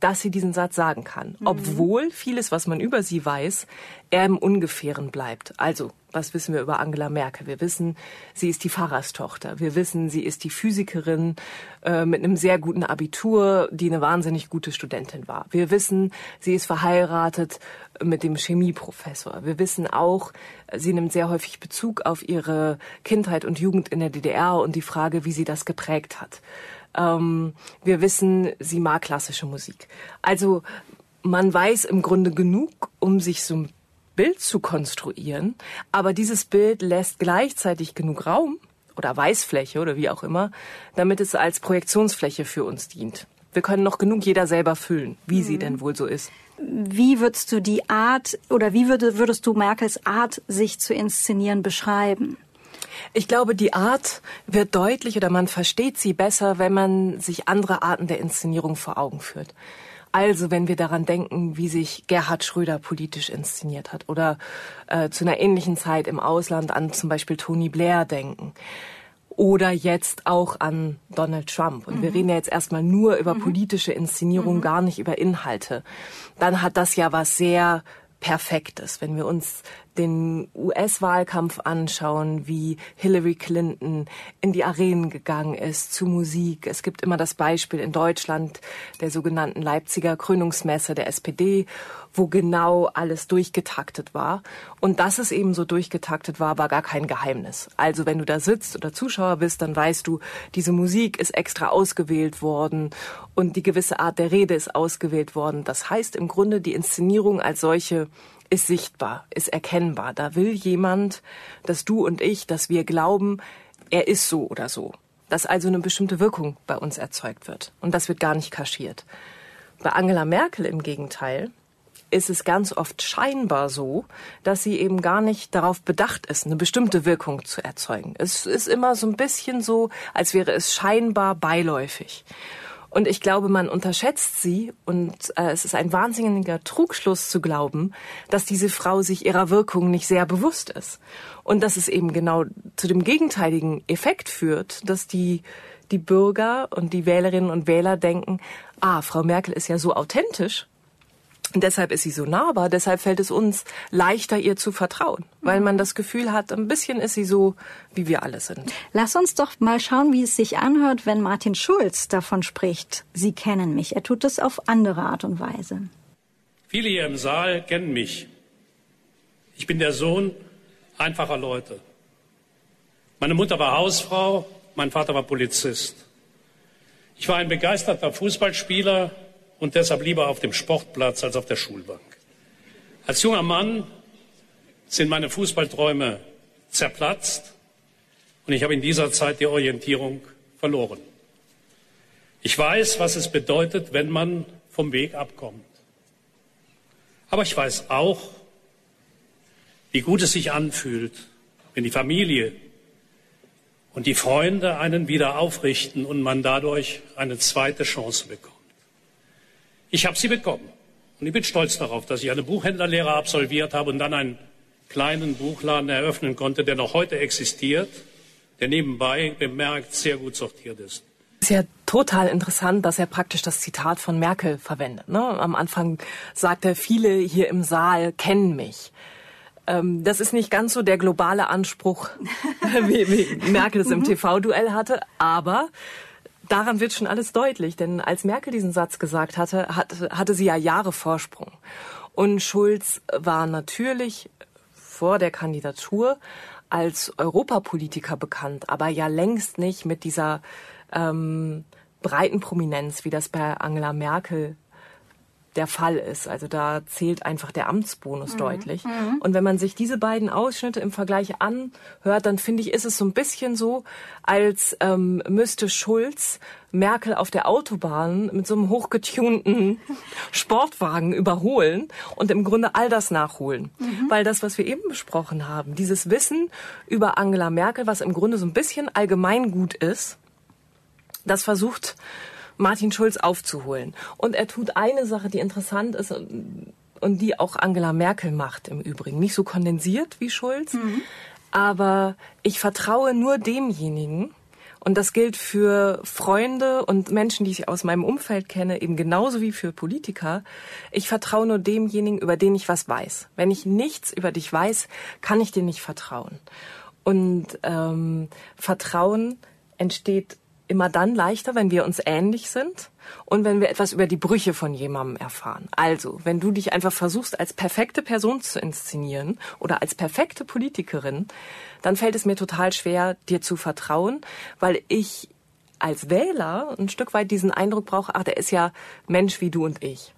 dass sie diesen Satz sagen kann, mhm. obwohl vieles, was man über sie weiß, eher im Ungefähren bleibt. Also, was wissen wir über Angela Merkel? Wir wissen, sie ist die Pfarrerstochter. Wir wissen, sie ist die Physikerin äh, mit einem sehr guten Abitur, die eine wahnsinnig gute Studentin war. Wir wissen, sie ist verheiratet mit dem Chemieprofessor. Wir wissen auch, sie nimmt sehr häufig Bezug auf ihre Kindheit und Jugend in der DDR und die Frage, wie sie das geprägt hat. Ähm, wir wissen, sie mag klassische Musik. Also man weiß im Grunde genug, um sich so ein Bild zu konstruieren, aber dieses Bild lässt gleichzeitig genug Raum oder Weißfläche oder wie auch immer, damit es als Projektionsfläche für uns dient. Wir können noch genug jeder selber füllen, wie mhm. sie denn wohl so ist. Wie würdest du die Art oder wie würde, würdest du Merkels Art, sich zu inszenieren, beschreiben? Ich glaube, die Art wird deutlich oder man versteht sie besser, wenn man sich andere Arten der Inszenierung vor Augen führt. Also wenn wir daran denken, wie sich Gerhard Schröder politisch inszeniert hat oder äh, zu einer ähnlichen Zeit im Ausland an zum Beispiel Tony Blair denken oder jetzt auch an Donald Trump. Und mhm. wir reden ja jetzt erstmal nur über mhm. politische Inszenierung, mhm. gar nicht über Inhalte. Dann hat das ja was sehr Perfektes. Wenn wir uns den US-Wahlkampf anschauen, wie Hillary Clinton in die Arenen gegangen ist zu Musik. Es gibt immer das Beispiel in Deutschland der sogenannten Leipziger Krönungsmesse der SPD, wo genau alles durchgetaktet war. Und dass es eben so durchgetaktet war, war gar kein Geheimnis. Also wenn du da sitzt oder Zuschauer bist, dann weißt du, diese Musik ist extra ausgewählt worden und die gewisse Art der Rede ist ausgewählt worden. Das heißt im Grunde, die Inszenierung als solche ist sichtbar, ist erkennbar. Da will jemand, dass du und ich, dass wir glauben, er ist so oder so. Dass also eine bestimmte Wirkung bei uns erzeugt wird. Und das wird gar nicht kaschiert. Bei Angela Merkel im Gegenteil ist es ganz oft scheinbar so, dass sie eben gar nicht darauf bedacht ist, eine bestimmte Wirkung zu erzeugen. Es ist immer so ein bisschen so, als wäre es scheinbar beiläufig. Und ich glaube, man unterschätzt sie und äh, es ist ein wahnsinniger Trugschluss zu glauben, dass diese Frau sich ihrer Wirkung nicht sehr bewusst ist. Und dass es eben genau zu dem gegenteiligen Effekt führt, dass die, die Bürger und die Wählerinnen und Wähler denken, ah, Frau Merkel ist ja so authentisch, und deshalb ist sie so nahbar, deshalb fällt es uns leichter, ihr zu vertrauen, weil man das Gefühl hat, ein bisschen ist sie so, wie wir alle sind. Lass uns doch mal schauen, wie es sich anhört, wenn Martin Schulz davon spricht, Sie kennen mich. Er tut es auf andere Art und Weise. Viele hier im Saal kennen mich. Ich bin der Sohn einfacher Leute. Meine Mutter war Hausfrau, mein Vater war Polizist. Ich war ein begeisterter Fußballspieler, und deshalb lieber auf dem Sportplatz als auf der Schulbank. Als junger Mann sind meine Fußballträume zerplatzt und ich habe in dieser Zeit die Orientierung verloren. Ich weiß, was es bedeutet, wenn man vom Weg abkommt. Aber ich weiß auch, wie gut es sich anfühlt, wenn die Familie und die Freunde einen wieder aufrichten und man dadurch eine zweite Chance bekommt. Ich habe sie bekommen. Und ich bin stolz darauf, dass ich eine Buchhändlerlehre absolviert habe und dann einen kleinen Buchladen eröffnen konnte, der noch heute existiert, der nebenbei bemerkt sehr gut sortiert ist. Es ist ja total interessant, dass er praktisch das Zitat von Merkel verwendet. Ne? Am Anfang sagt er, viele hier im Saal kennen mich. Ähm, das ist nicht ganz so der globale Anspruch, wie, wie Merkel es im TV-Duell hatte, aber daran wird schon alles deutlich, denn als Merkel diesen Satz gesagt hatte, hatte, hatte sie ja Jahre Vorsprung. Und Schulz war natürlich vor der Kandidatur als Europapolitiker bekannt, aber ja längst nicht mit dieser ähm, breiten Prominenz, wie das bei Angela Merkel der Fall ist. Also da zählt einfach der Amtsbonus mhm. deutlich. Mhm. Und wenn man sich diese beiden Ausschnitte im Vergleich anhört, dann finde ich, ist es so ein bisschen so, als ähm, müsste Schulz Merkel auf der Autobahn mit so einem hochgetunten Sportwagen überholen und im Grunde all das nachholen. Mhm. Weil das, was wir eben besprochen haben, dieses Wissen über Angela Merkel, was im Grunde so ein bisschen allgemeingut ist, das versucht Martin Schulz aufzuholen. Und er tut eine Sache, die interessant ist und die auch Angela Merkel macht im Übrigen. Nicht so kondensiert wie Schulz, mhm. aber ich vertraue nur demjenigen, und das gilt für Freunde und Menschen, die ich aus meinem Umfeld kenne, eben genauso wie für Politiker. Ich vertraue nur demjenigen, über den ich was weiß. Wenn ich nichts über dich weiß, kann ich dir nicht vertrauen. Und ähm, Vertrauen entsteht immer dann leichter, wenn wir uns ähnlich sind und wenn wir etwas über die Brüche von jemandem erfahren. Also, wenn du dich einfach versuchst, als perfekte Person zu inszenieren oder als perfekte Politikerin, dann fällt es mir total schwer, dir zu vertrauen, weil ich als Wähler ein Stück weit diesen Eindruck brauche, ach, der ist ja Mensch wie du und ich.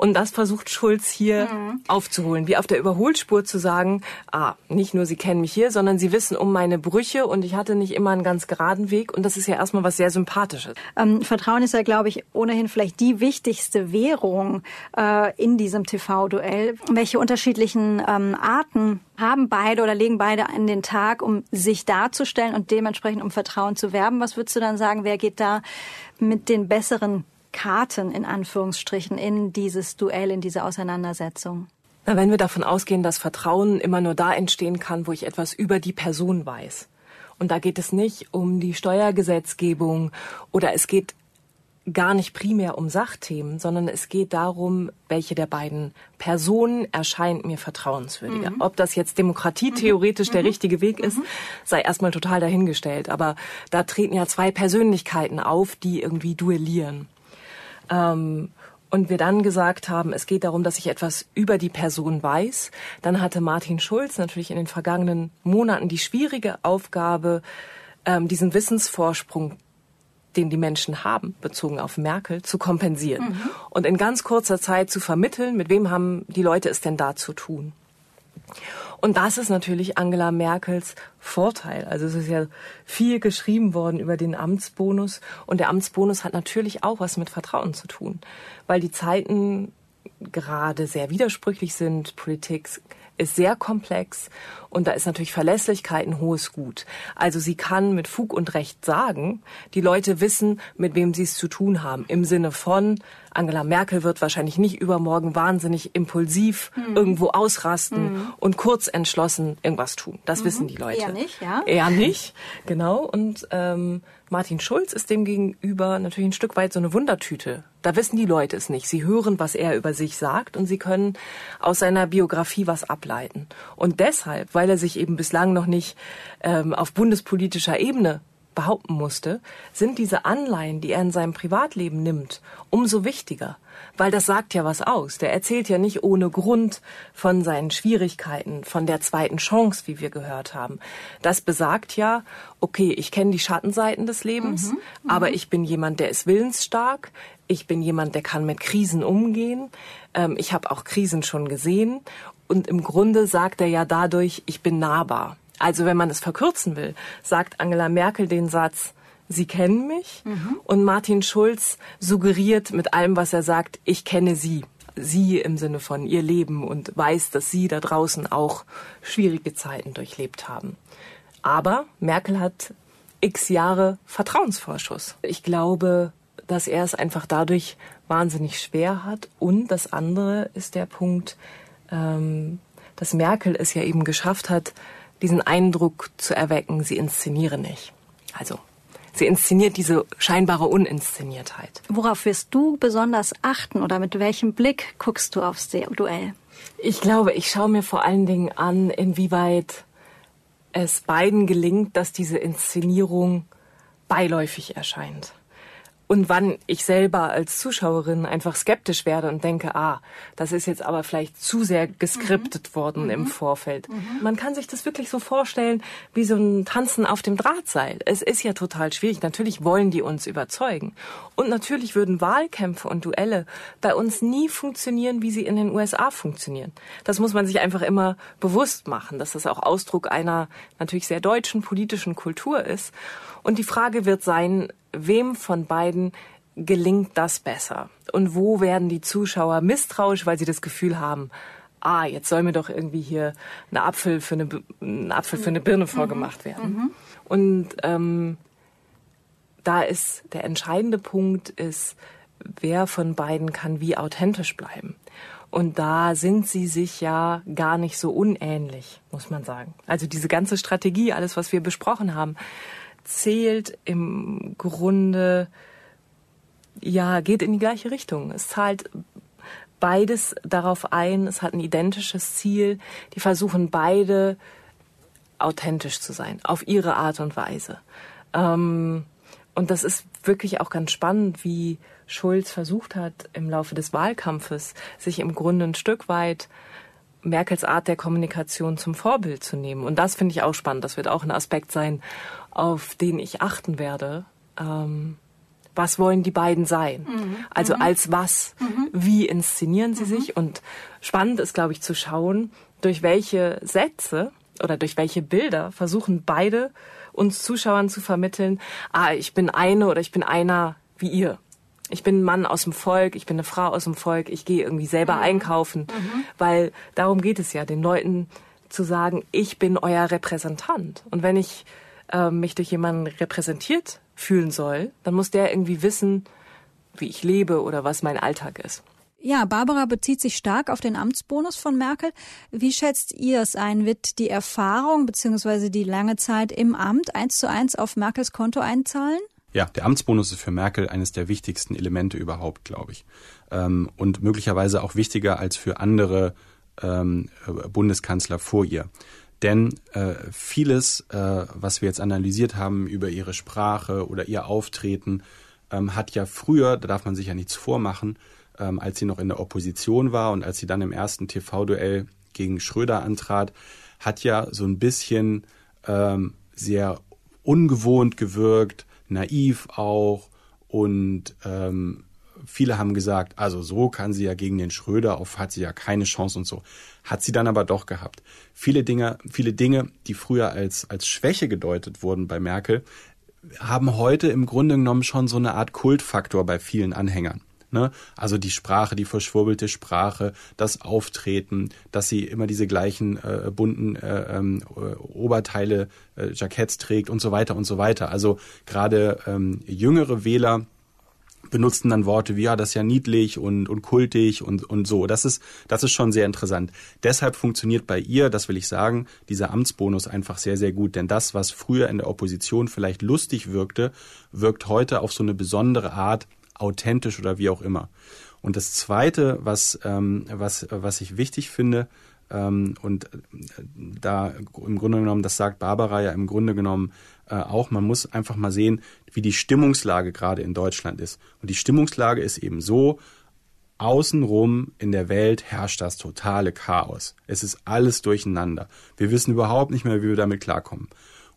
Und das versucht Schulz hier mhm. aufzuholen, wie auf der Überholspur zu sagen, ah, nicht nur Sie kennen mich hier, sondern Sie wissen um meine Brüche und ich hatte nicht immer einen ganz geraden Weg und das ist ja erstmal was sehr Sympathisches. Ähm, Vertrauen ist ja, glaube ich, ohnehin vielleicht die wichtigste Währung äh, in diesem TV-Duell. Welche unterschiedlichen ähm, Arten haben beide oder legen beide an den Tag, um sich darzustellen und dementsprechend um Vertrauen zu werben? Was würdest du dann sagen, wer geht da mit den besseren Karten in Anführungsstrichen in dieses Duell, in diese Auseinandersetzung? Na, wenn wir davon ausgehen, dass Vertrauen immer nur da entstehen kann, wo ich etwas über die Person weiß. Und da geht es nicht um die Steuergesetzgebung oder es geht gar nicht primär um Sachthemen, sondern es geht darum, welche der beiden Personen erscheint mir vertrauenswürdiger. Mhm. Ob das jetzt Demokratie theoretisch mhm. der richtige Weg ist, mhm. sei erstmal total dahingestellt. Aber da treten ja zwei Persönlichkeiten auf, die irgendwie duellieren. Ähm, und wir dann gesagt haben, es geht darum, dass ich etwas über die Person weiß, dann hatte Martin Schulz natürlich in den vergangenen Monaten die schwierige Aufgabe, ähm, diesen Wissensvorsprung den die Menschen haben, bezogen auf Merkel, zu kompensieren. Mhm. Und in ganz kurzer Zeit zu vermitteln, mit wem haben die Leute es denn da zu tun. Und das ist natürlich Angela Merkels Vorteil. Also es ist ja viel geschrieben worden über den Amtsbonus. Und der Amtsbonus hat natürlich auch was mit Vertrauen zu tun, weil die Zeiten gerade sehr widersprüchlich sind. Politik ist sehr komplex und da ist natürlich Verlässlichkeit ein hohes Gut. Also sie kann mit Fug und Recht sagen, die Leute wissen, mit wem sie es zu tun haben. Im Sinne von, Angela Merkel wird wahrscheinlich nicht übermorgen wahnsinnig impulsiv mhm. irgendwo ausrasten mhm. und kurz entschlossen irgendwas tun. Das mhm. wissen die Leute. Eher nicht, ja. Eher nicht, genau. Und ähm, Martin Schulz ist dem gegenüber natürlich ein Stück weit so eine Wundertüte. Da wissen die Leute es nicht. Sie hören, was er über sich sagt und sie können aus seiner Biografie was ableiten. Und deshalb, weil er sich eben bislang noch nicht ähm, auf bundespolitischer Ebene behaupten musste, sind diese Anleihen, die er in seinem Privatleben nimmt, umso wichtiger. Weil das sagt ja was aus. Der erzählt ja nicht ohne Grund von seinen Schwierigkeiten, von der zweiten Chance, wie wir gehört haben. Das besagt ja, okay, ich kenne die Schattenseiten des Lebens, mhm, mhm. aber ich bin jemand, der ist willensstark. Ich bin jemand, der kann mit Krisen umgehen. Ähm, ich habe auch Krisen schon gesehen. Und im Grunde sagt er ja dadurch, ich bin nahbar. Also wenn man es verkürzen will, sagt Angela Merkel den Satz, Sie kennen mich mhm. und Martin Schulz suggeriert mit allem, was er sagt, ich kenne Sie. Sie im Sinne von ihr Leben und weiß, dass Sie da draußen auch schwierige Zeiten durchlebt haben. Aber Merkel hat x Jahre Vertrauensvorschuss. Ich glaube, dass er es einfach dadurch wahnsinnig schwer hat. Und das andere ist der Punkt, ähm, dass Merkel es ja eben geschafft hat, diesen Eindruck zu erwecken, sie inszeniere nicht. Also sie inszeniert diese scheinbare Uninszeniertheit. Worauf wirst du besonders achten oder mit welchem Blick guckst du aufs Duell? Ich glaube, ich schaue mir vor allen Dingen an, inwieweit es beiden gelingt, dass diese Inszenierung beiläufig erscheint und wann ich selber als Zuschauerin einfach skeptisch werde und denke, ah, das ist jetzt aber vielleicht zu sehr geskriptet mhm. worden mhm. im Vorfeld. Mhm. Man kann sich das wirklich so vorstellen wie so ein Tanzen auf dem Drahtseil. Es ist ja total schwierig. Natürlich wollen die uns überzeugen. Und natürlich würden Wahlkämpfe und Duelle bei uns nie funktionieren, wie sie in den USA funktionieren. Das muss man sich einfach immer bewusst machen, dass das auch Ausdruck einer natürlich sehr deutschen politischen Kultur ist. Und die Frage wird sein, wem von beiden gelingt das besser? Und wo werden die Zuschauer misstrauisch, weil sie das Gefühl haben, ah, jetzt soll mir doch irgendwie hier ein Apfel für eine, ein Apfel für eine Birne mhm. vorgemacht werden. Mhm. Und ähm, da ist der entscheidende Punkt ist, wer von beiden kann wie authentisch bleiben. Und da sind sie sich ja gar nicht so unähnlich, muss man sagen. Also diese ganze Strategie, alles, was wir besprochen haben, zählt im Grunde, ja, geht in die gleiche Richtung. Es zahlt beides darauf ein, es hat ein identisches Ziel. Die versuchen beide authentisch zu sein, auf ihre Art und Weise. Ähm, und das ist wirklich auch ganz spannend, wie Schulz versucht hat, im Laufe des Wahlkampfes sich im Grunde ein Stück weit Merkels Art der Kommunikation zum Vorbild zu nehmen. Und das finde ich auch spannend. Das wird auch ein Aspekt sein, auf den ich achten werde, ähm, was wollen die beiden sein? Mhm. Also mhm. als was? Mhm. Wie inszenieren sie mhm. sich? Und spannend ist, glaube ich, zu schauen, durch welche Sätze oder durch welche Bilder versuchen beide uns Zuschauern zu vermitteln, ah, ich bin eine oder ich bin einer wie ihr. Ich bin ein Mann aus dem Volk, ich bin eine Frau aus dem Volk, ich gehe irgendwie selber mhm. einkaufen, mhm. weil darum geht es ja, den Leuten zu sagen, ich bin euer Repräsentant. Und wenn ich äh, mich durch jemanden repräsentiert fühlen soll, dann muss der irgendwie wissen, wie ich lebe oder was mein Alltag ist. Ja, Barbara bezieht sich stark auf den Amtsbonus von Merkel. Wie schätzt ihr es ein? Wird die Erfahrung bzw. die lange Zeit im Amt eins zu eins auf Merkels Konto einzahlen? Ja, der Amtsbonus ist für Merkel eines der wichtigsten Elemente überhaupt, glaube ich. Ähm, und möglicherweise auch wichtiger als für andere ähm, Bundeskanzler vor ihr. Denn äh, vieles, äh, was wir jetzt analysiert haben über ihre Sprache oder ihr Auftreten, ähm, hat ja früher, da darf man sich ja nichts vormachen, als sie noch in der Opposition war und als sie dann im ersten TV-Duell gegen Schröder antrat, hat ja so ein bisschen sehr ungewohnt gewirkt, naiv auch und ähm, viele haben gesagt, also so kann sie ja gegen den Schröder auf hat sie ja keine Chance und so. Hat sie dann aber doch gehabt. Viele Dinge, viele Dinge, die früher als als Schwäche gedeutet wurden bei Merkel, haben heute im Grunde genommen schon so eine Art Kultfaktor bei vielen Anhängern. Ne? Also die Sprache, die verschwurbelte Sprache, das Auftreten, dass sie immer diese gleichen äh, bunten äh, ähm, äh, Oberteile, äh, Jacketts trägt und so weiter und so weiter. Also gerade ähm, jüngere Wähler benutzen dann Worte wie ja, das ist ja niedlich und, und kultig und, und so. Das ist, das ist schon sehr interessant. Deshalb funktioniert bei ihr, das will ich sagen, dieser Amtsbonus einfach sehr, sehr gut. Denn das, was früher in der Opposition vielleicht lustig wirkte, wirkt heute auf so eine besondere Art authentisch oder wie auch immer. Und das Zweite, was, ähm, was, was ich wichtig finde, ähm, und äh, da im Grunde genommen, das sagt Barbara ja im Grunde genommen äh, auch, man muss einfach mal sehen, wie die Stimmungslage gerade in Deutschland ist. Und die Stimmungslage ist eben so, außenrum in der Welt herrscht das totale Chaos. Es ist alles durcheinander. Wir wissen überhaupt nicht mehr, wie wir damit klarkommen.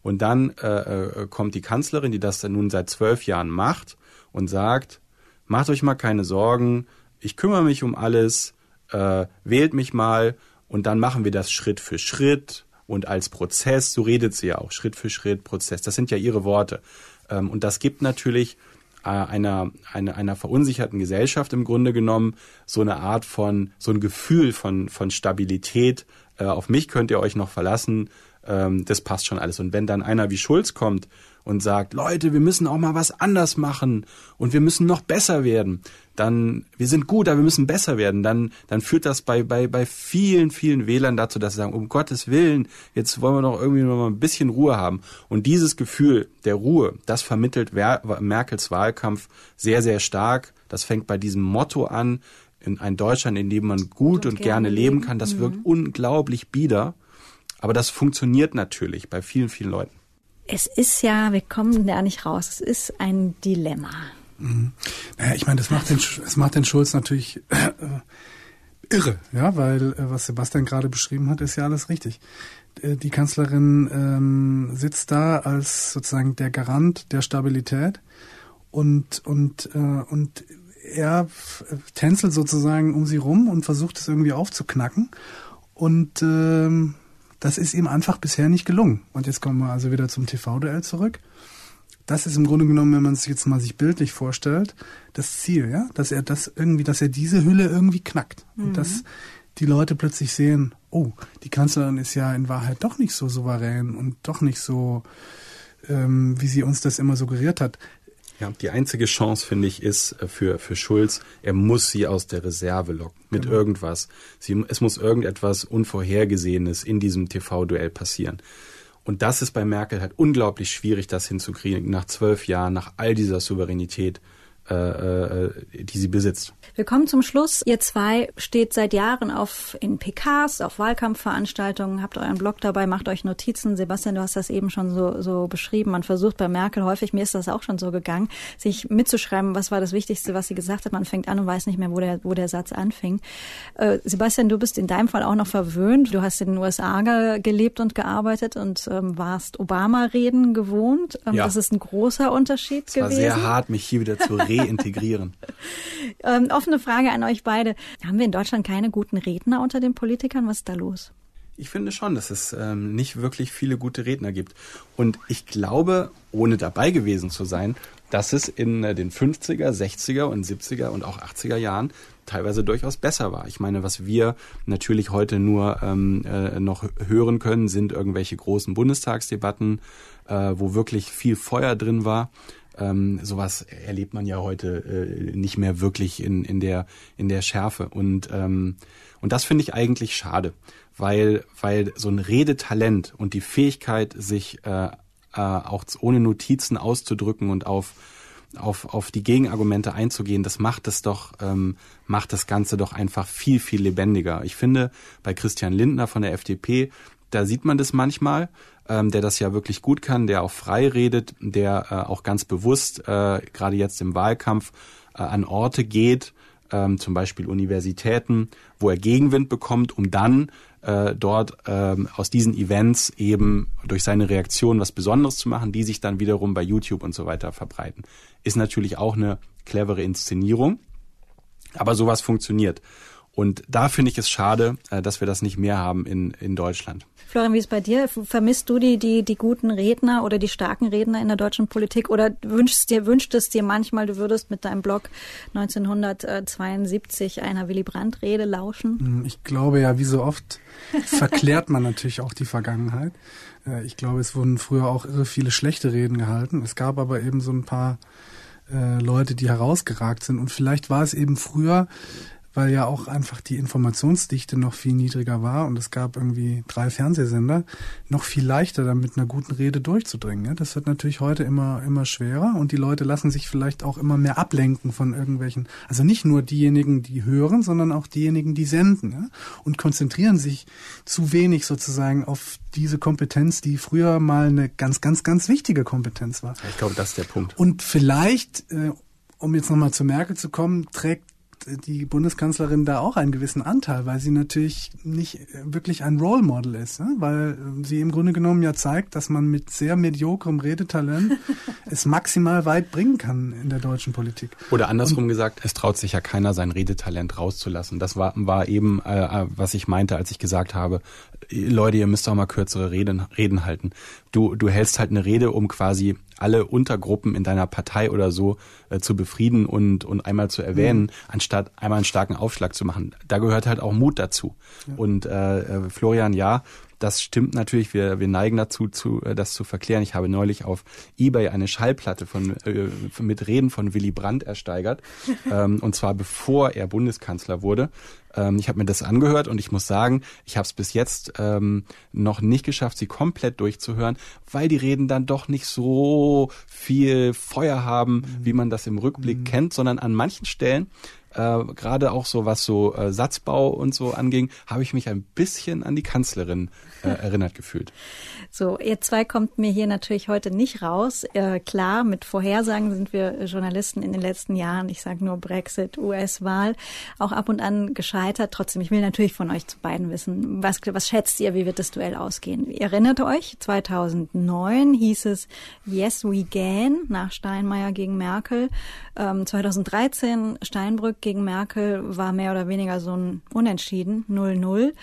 Und dann äh, äh kommt die Kanzlerin, die das nun seit zwölf Jahren macht und sagt, macht euch mal keine Sorgen, ich kümmere mich um alles, äh, wählt mich mal und dann machen wir das Schritt für Schritt und als Prozess, so redet sie ja auch, Schritt für Schritt, Prozess, das sind ja ihre Worte. Ähm, und das gibt natürlich äh, einer, einer, einer verunsicherten Gesellschaft im Grunde genommen so eine Art von, so ein Gefühl von, von Stabilität. Äh, auf mich könnt ihr euch noch verlassen, ähm, das passt schon alles. Und wenn dann einer wie Schulz kommt und sagt, Leute, wir müssen auch mal was anders machen und wir müssen noch besser werden, dann, wir sind gut, aber wir müssen besser werden, dann, dann führt das bei, bei, bei vielen, vielen Wählern dazu, dass sie sagen, um Gottes Willen, jetzt wollen wir doch irgendwie noch mal ein bisschen Ruhe haben. Und dieses Gefühl der Ruhe, das vermittelt Merkels Wahlkampf sehr, sehr stark. Das fängt bei diesem Motto an, in ein Deutschland, in dem man gut und, und gerne, gerne leben kann. Das mhm. wirkt unglaublich bieder. Aber das funktioniert natürlich bei vielen, vielen Leuten. Es ist ja, wir kommen da nicht raus. Es ist ein Dilemma. Mhm. Naja, ich meine, das macht den, das macht den Schulz natürlich äh, irre, ja, weil äh, was Sebastian gerade beschrieben hat, ist ja alles richtig. Äh, die Kanzlerin ähm, sitzt da als sozusagen der Garant der Stabilität und und äh, und er tänzelt sozusagen um sie rum und versucht es irgendwie aufzuknacken und ähm, das ist ihm einfach bisher nicht gelungen. Und jetzt kommen wir also wieder zum TV-Duell zurück. Das ist im Grunde genommen, wenn man es jetzt mal sich bildlich vorstellt, das Ziel, ja, dass er das irgendwie, dass er diese Hülle irgendwie knackt mhm. und dass die Leute plötzlich sehen, oh, die Kanzlerin ist ja in Wahrheit doch nicht so souverän und doch nicht so, ähm, wie sie uns das immer suggeriert hat. Ja, die einzige Chance, finde ich, ist äh, für, für Schulz, er muss sie aus der Reserve locken mit genau. irgendwas. Sie, es muss irgendetwas Unvorhergesehenes in diesem TV-Duell passieren. Und das ist bei Merkel halt unglaublich schwierig, das hinzukriegen, nach zwölf Jahren, nach all dieser Souveränität. Äh, äh, die sie besitzt. Wir kommen zum Schluss. Ihr zwei steht seit Jahren auf in PKs, auf Wahlkampfveranstaltungen, habt euren Blog dabei, macht euch Notizen. Sebastian, du hast das eben schon so, so beschrieben. Man versucht bei Merkel häufig, mir ist das auch schon so gegangen, sich mitzuschreiben, was war das Wichtigste, was sie gesagt hat. Man fängt an und weiß nicht mehr, wo der, wo der Satz anfing. Äh, Sebastian, du bist in deinem Fall auch noch verwöhnt. Du hast in den USA ge gelebt und gearbeitet und ähm, warst Obama-Reden gewohnt. Ähm, ja. Das ist ein großer Unterschied es gewesen. War sehr hart, mich hier wieder zu reintegrieren. ähm, offene Frage an euch beide. Haben wir in Deutschland keine guten Redner unter den Politikern? Was ist da los? Ich finde schon, dass es ähm, nicht wirklich viele gute Redner gibt. Und ich glaube, ohne dabei gewesen zu sein, dass es in äh, den 50er, 60er und 70er und auch 80er Jahren teilweise durchaus besser war. Ich meine, was wir natürlich heute nur ähm, äh, noch hören können, sind irgendwelche großen Bundestagsdebatten, äh, wo wirklich viel Feuer drin war. Ähm, sowas erlebt man ja heute äh, nicht mehr wirklich in, in, der, in der Schärfe. Und, ähm, und das finde ich eigentlich schade, weil, weil so ein Redetalent und die Fähigkeit, sich äh, äh, auch ohne Notizen auszudrücken und auf, auf, auf die Gegenargumente einzugehen, das macht es doch, ähm, macht das Ganze doch einfach viel, viel lebendiger. Ich finde, bei Christian Lindner von der FDP, da sieht man das manchmal, ähm, der das ja wirklich gut kann, der auch frei redet, der äh, auch ganz bewusst, äh, gerade jetzt im Wahlkampf, äh, an Orte geht, ähm, zum Beispiel Universitäten, wo er Gegenwind bekommt, um dann äh, dort ähm, aus diesen Events eben durch seine Reaktion was Besonderes zu machen, die sich dann wiederum bei YouTube und so weiter verbreiten. Ist natürlich auch eine clevere Inszenierung, aber sowas funktioniert. Und da finde ich es schade, äh, dass wir das nicht mehr haben in, in Deutschland. Florian, wie ist es bei dir? Vermisst du die, die, die guten Redner oder die starken Redner in der deutschen Politik oder wünschst dir, wünscht es dir manchmal, du würdest mit deinem Blog 1972 einer Willy Brandt-Rede lauschen? Hm, ich glaube ja, wie so oft verklärt man natürlich auch die Vergangenheit. Äh, ich glaube, es wurden früher auch irre viele schlechte Reden gehalten. Es gab aber eben so ein paar äh, Leute, die herausgeragt sind. Und vielleicht war es eben früher weil ja auch einfach die Informationsdichte noch viel niedriger war und es gab irgendwie drei Fernsehsender, noch viel leichter dann mit einer guten Rede durchzudringen. Ja? Das wird natürlich heute immer, immer schwerer und die Leute lassen sich vielleicht auch immer mehr ablenken von irgendwelchen, also nicht nur diejenigen, die hören, sondern auch diejenigen, die senden ja? und konzentrieren sich zu wenig sozusagen auf diese Kompetenz, die früher mal eine ganz, ganz, ganz wichtige Kompetenz war. Ich glaube, das ist der Punkt. Und vielleicht, äh, um jetzt nochmal zu Merkel zu kommen, trägt die Bundeskanzlerin da auch einen gewissen Anteil, weil sie natürlich nicht wirklich ein Role Model ist, ne? weil sie im Grunde genommen ja zeigt, dass man mit sehr mediokrem Redetalent es maximal weit bringen kann in der deutschen Politik. Oder andersrum Und, gesagt, es traut sich ja keiner sein Redetalent rauszulassen. Das war, war eben, äh, was ich meinte, als ich gesagt habe, Leute, ihr müsst auch mal kürzere Reden, Reden halten. Du, du hältst halt eine Rede, um quasi alle Untergruppen in deiner Partei oder so äh, zu befrieden und, und einmal zu erwähnen, mhm. anstatt einmal einen starken Aufschlag zu machen. Da gehört halt auch Mut dazu. Ja. Und äh, äh Florian, ja, das stimmt natürlich. Wir, wir neigen dazu, zu, äh, das zu verklären. Ich habe neulich auf eBay eine Schallplatte von, äh, mit Reden von Willy Brandt ersteigert. ähm, und zwar bevor er Bundeskanzler wurde. Ähm, ich habe mir das angehört und ich muss sagen, ich habe es bis jetzt ähm, noch nicht geschafft, sie komplett durchzuhören, weil die Reden dann doch nicht so viel Feuer haben, mhm. wie man das im Rückblick mhm. kennt, sondern an manchen Stellen äh, gerade auch so was so äh, Satzbau und so anging, habe ich mich ein bisschen an die Kanzlerin äh, erinnert gefühlt. So, ihr zwei kommt mir hier natürlich heute nicht raus. Äh, klar, mit Vorhersagen sind wir Journalisten in den letzten Jahren, ich sage nur Brexit, US-Wahl, auch ab und an gescheitert. Trotzdem, ich will natürlich von euch zu beiden wissen, was, was schätzt ihr, wie wird das Duell ausgehen? Ihr erinnert euch, 2009 hieß es Yes We Can nach Steinmeier gegen Merkel. Ähm, 2013 Steinbrück gegen Merkel war mehr oder weniger so ein Unentschieden, 0-0.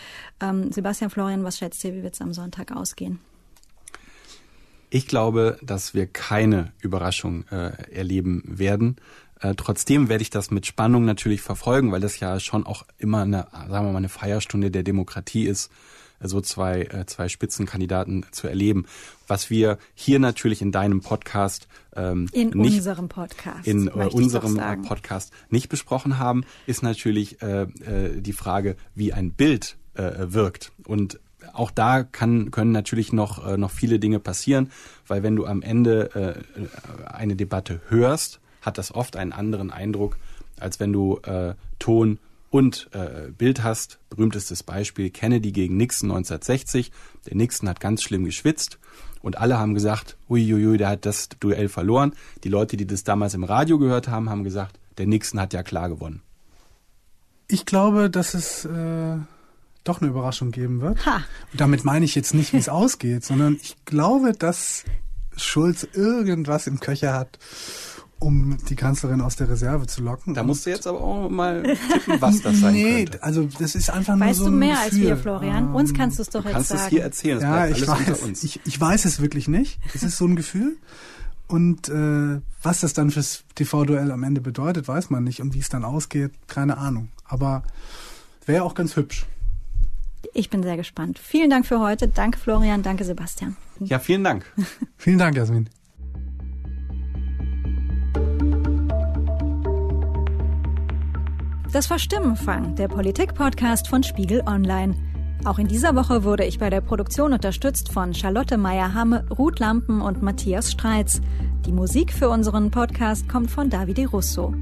Ähm, Sebastian Florian, was schätzt ihr, wie wird es am Sonntag ausgehen? Ich glaube, dass wir keine Überraschung äh, erleben werden. Äh, trotzdem werde ich das mit Spannung natürlich verfolgen, weil das ja schon auch immer eine, sagen wir mal, eine Feierstunde der Demokratie ist, so zwei, äh, zwei Spitzenkandidaten zu erleben. Was wir hier natürlich in deinem Podcast ähm, in nicht, unserem Podcast in äh, unserem Podcast nicht besprochen haben, ist natürlich äh, äh, die Frage, wie ein Bild äh, wirkt. Und auch da kann, können natürlich noch, äh, noch viele Dinge passieren, weil wenn du am Ende äh, eine Debatte hörst, hat das oft einen anderen Eindruck, als wenn du äh, Ton und äh, Bild hast. Berühmtestes Beispiel Kennedy gegen Nixon 1960. Der Nixon hat ganz schlimm geschwitzt und alle haben gesagt, uiuiui, der hat das Duell verloren. Die Leute, die das damals im Radio gehört haben, haben gesagt, der Nixon hat ja klar gewonnen. Ich glaube, dass es äh, doch eine Überraschung geben wird. Ha. Und damit meine ich jetzt nicht, wie es ausgeht, sondern ich glaube, dass Schulz irgendwas im Köcher hat, um die Kanzlerin aus der Reserve zu locken. Da musst du jetzt aber auch mal tippen, was das sein nee, könnte. also das ist einfach nur weißt so ein Weißt du mehr Gefühl. als wir, Florian? Um, uns kannst du es doch jetzt kannst sagen. Kannst du es hier erzählen? Das ja, ich weiß. Ich, ich weiß es wirklich nicht. Es ist so ein Gefühl. Und äh, was das dann fürs TV-Duell am Ende bedeutet, weiß man nicht. Und wie es dann ausgeht, keine Ahnung. Aber wäre auch ganz hübsch. Ich bin sehr gespannt. Vielen Dank für heute. Danke Florian, danke Sebastian. Ja, vielen Dank. vielen Dank, Jasmin. Das war Stimmenfang, der Politik-Podcast von Spiegel Online. Auch in dieser Woche wurde ich bei der Produktion unterstützt von Charlotte Meyer-Hamme, Ruth Lampen und Matthias Streitz. Die Musik für unseren Podcast kommt von Davide Russo.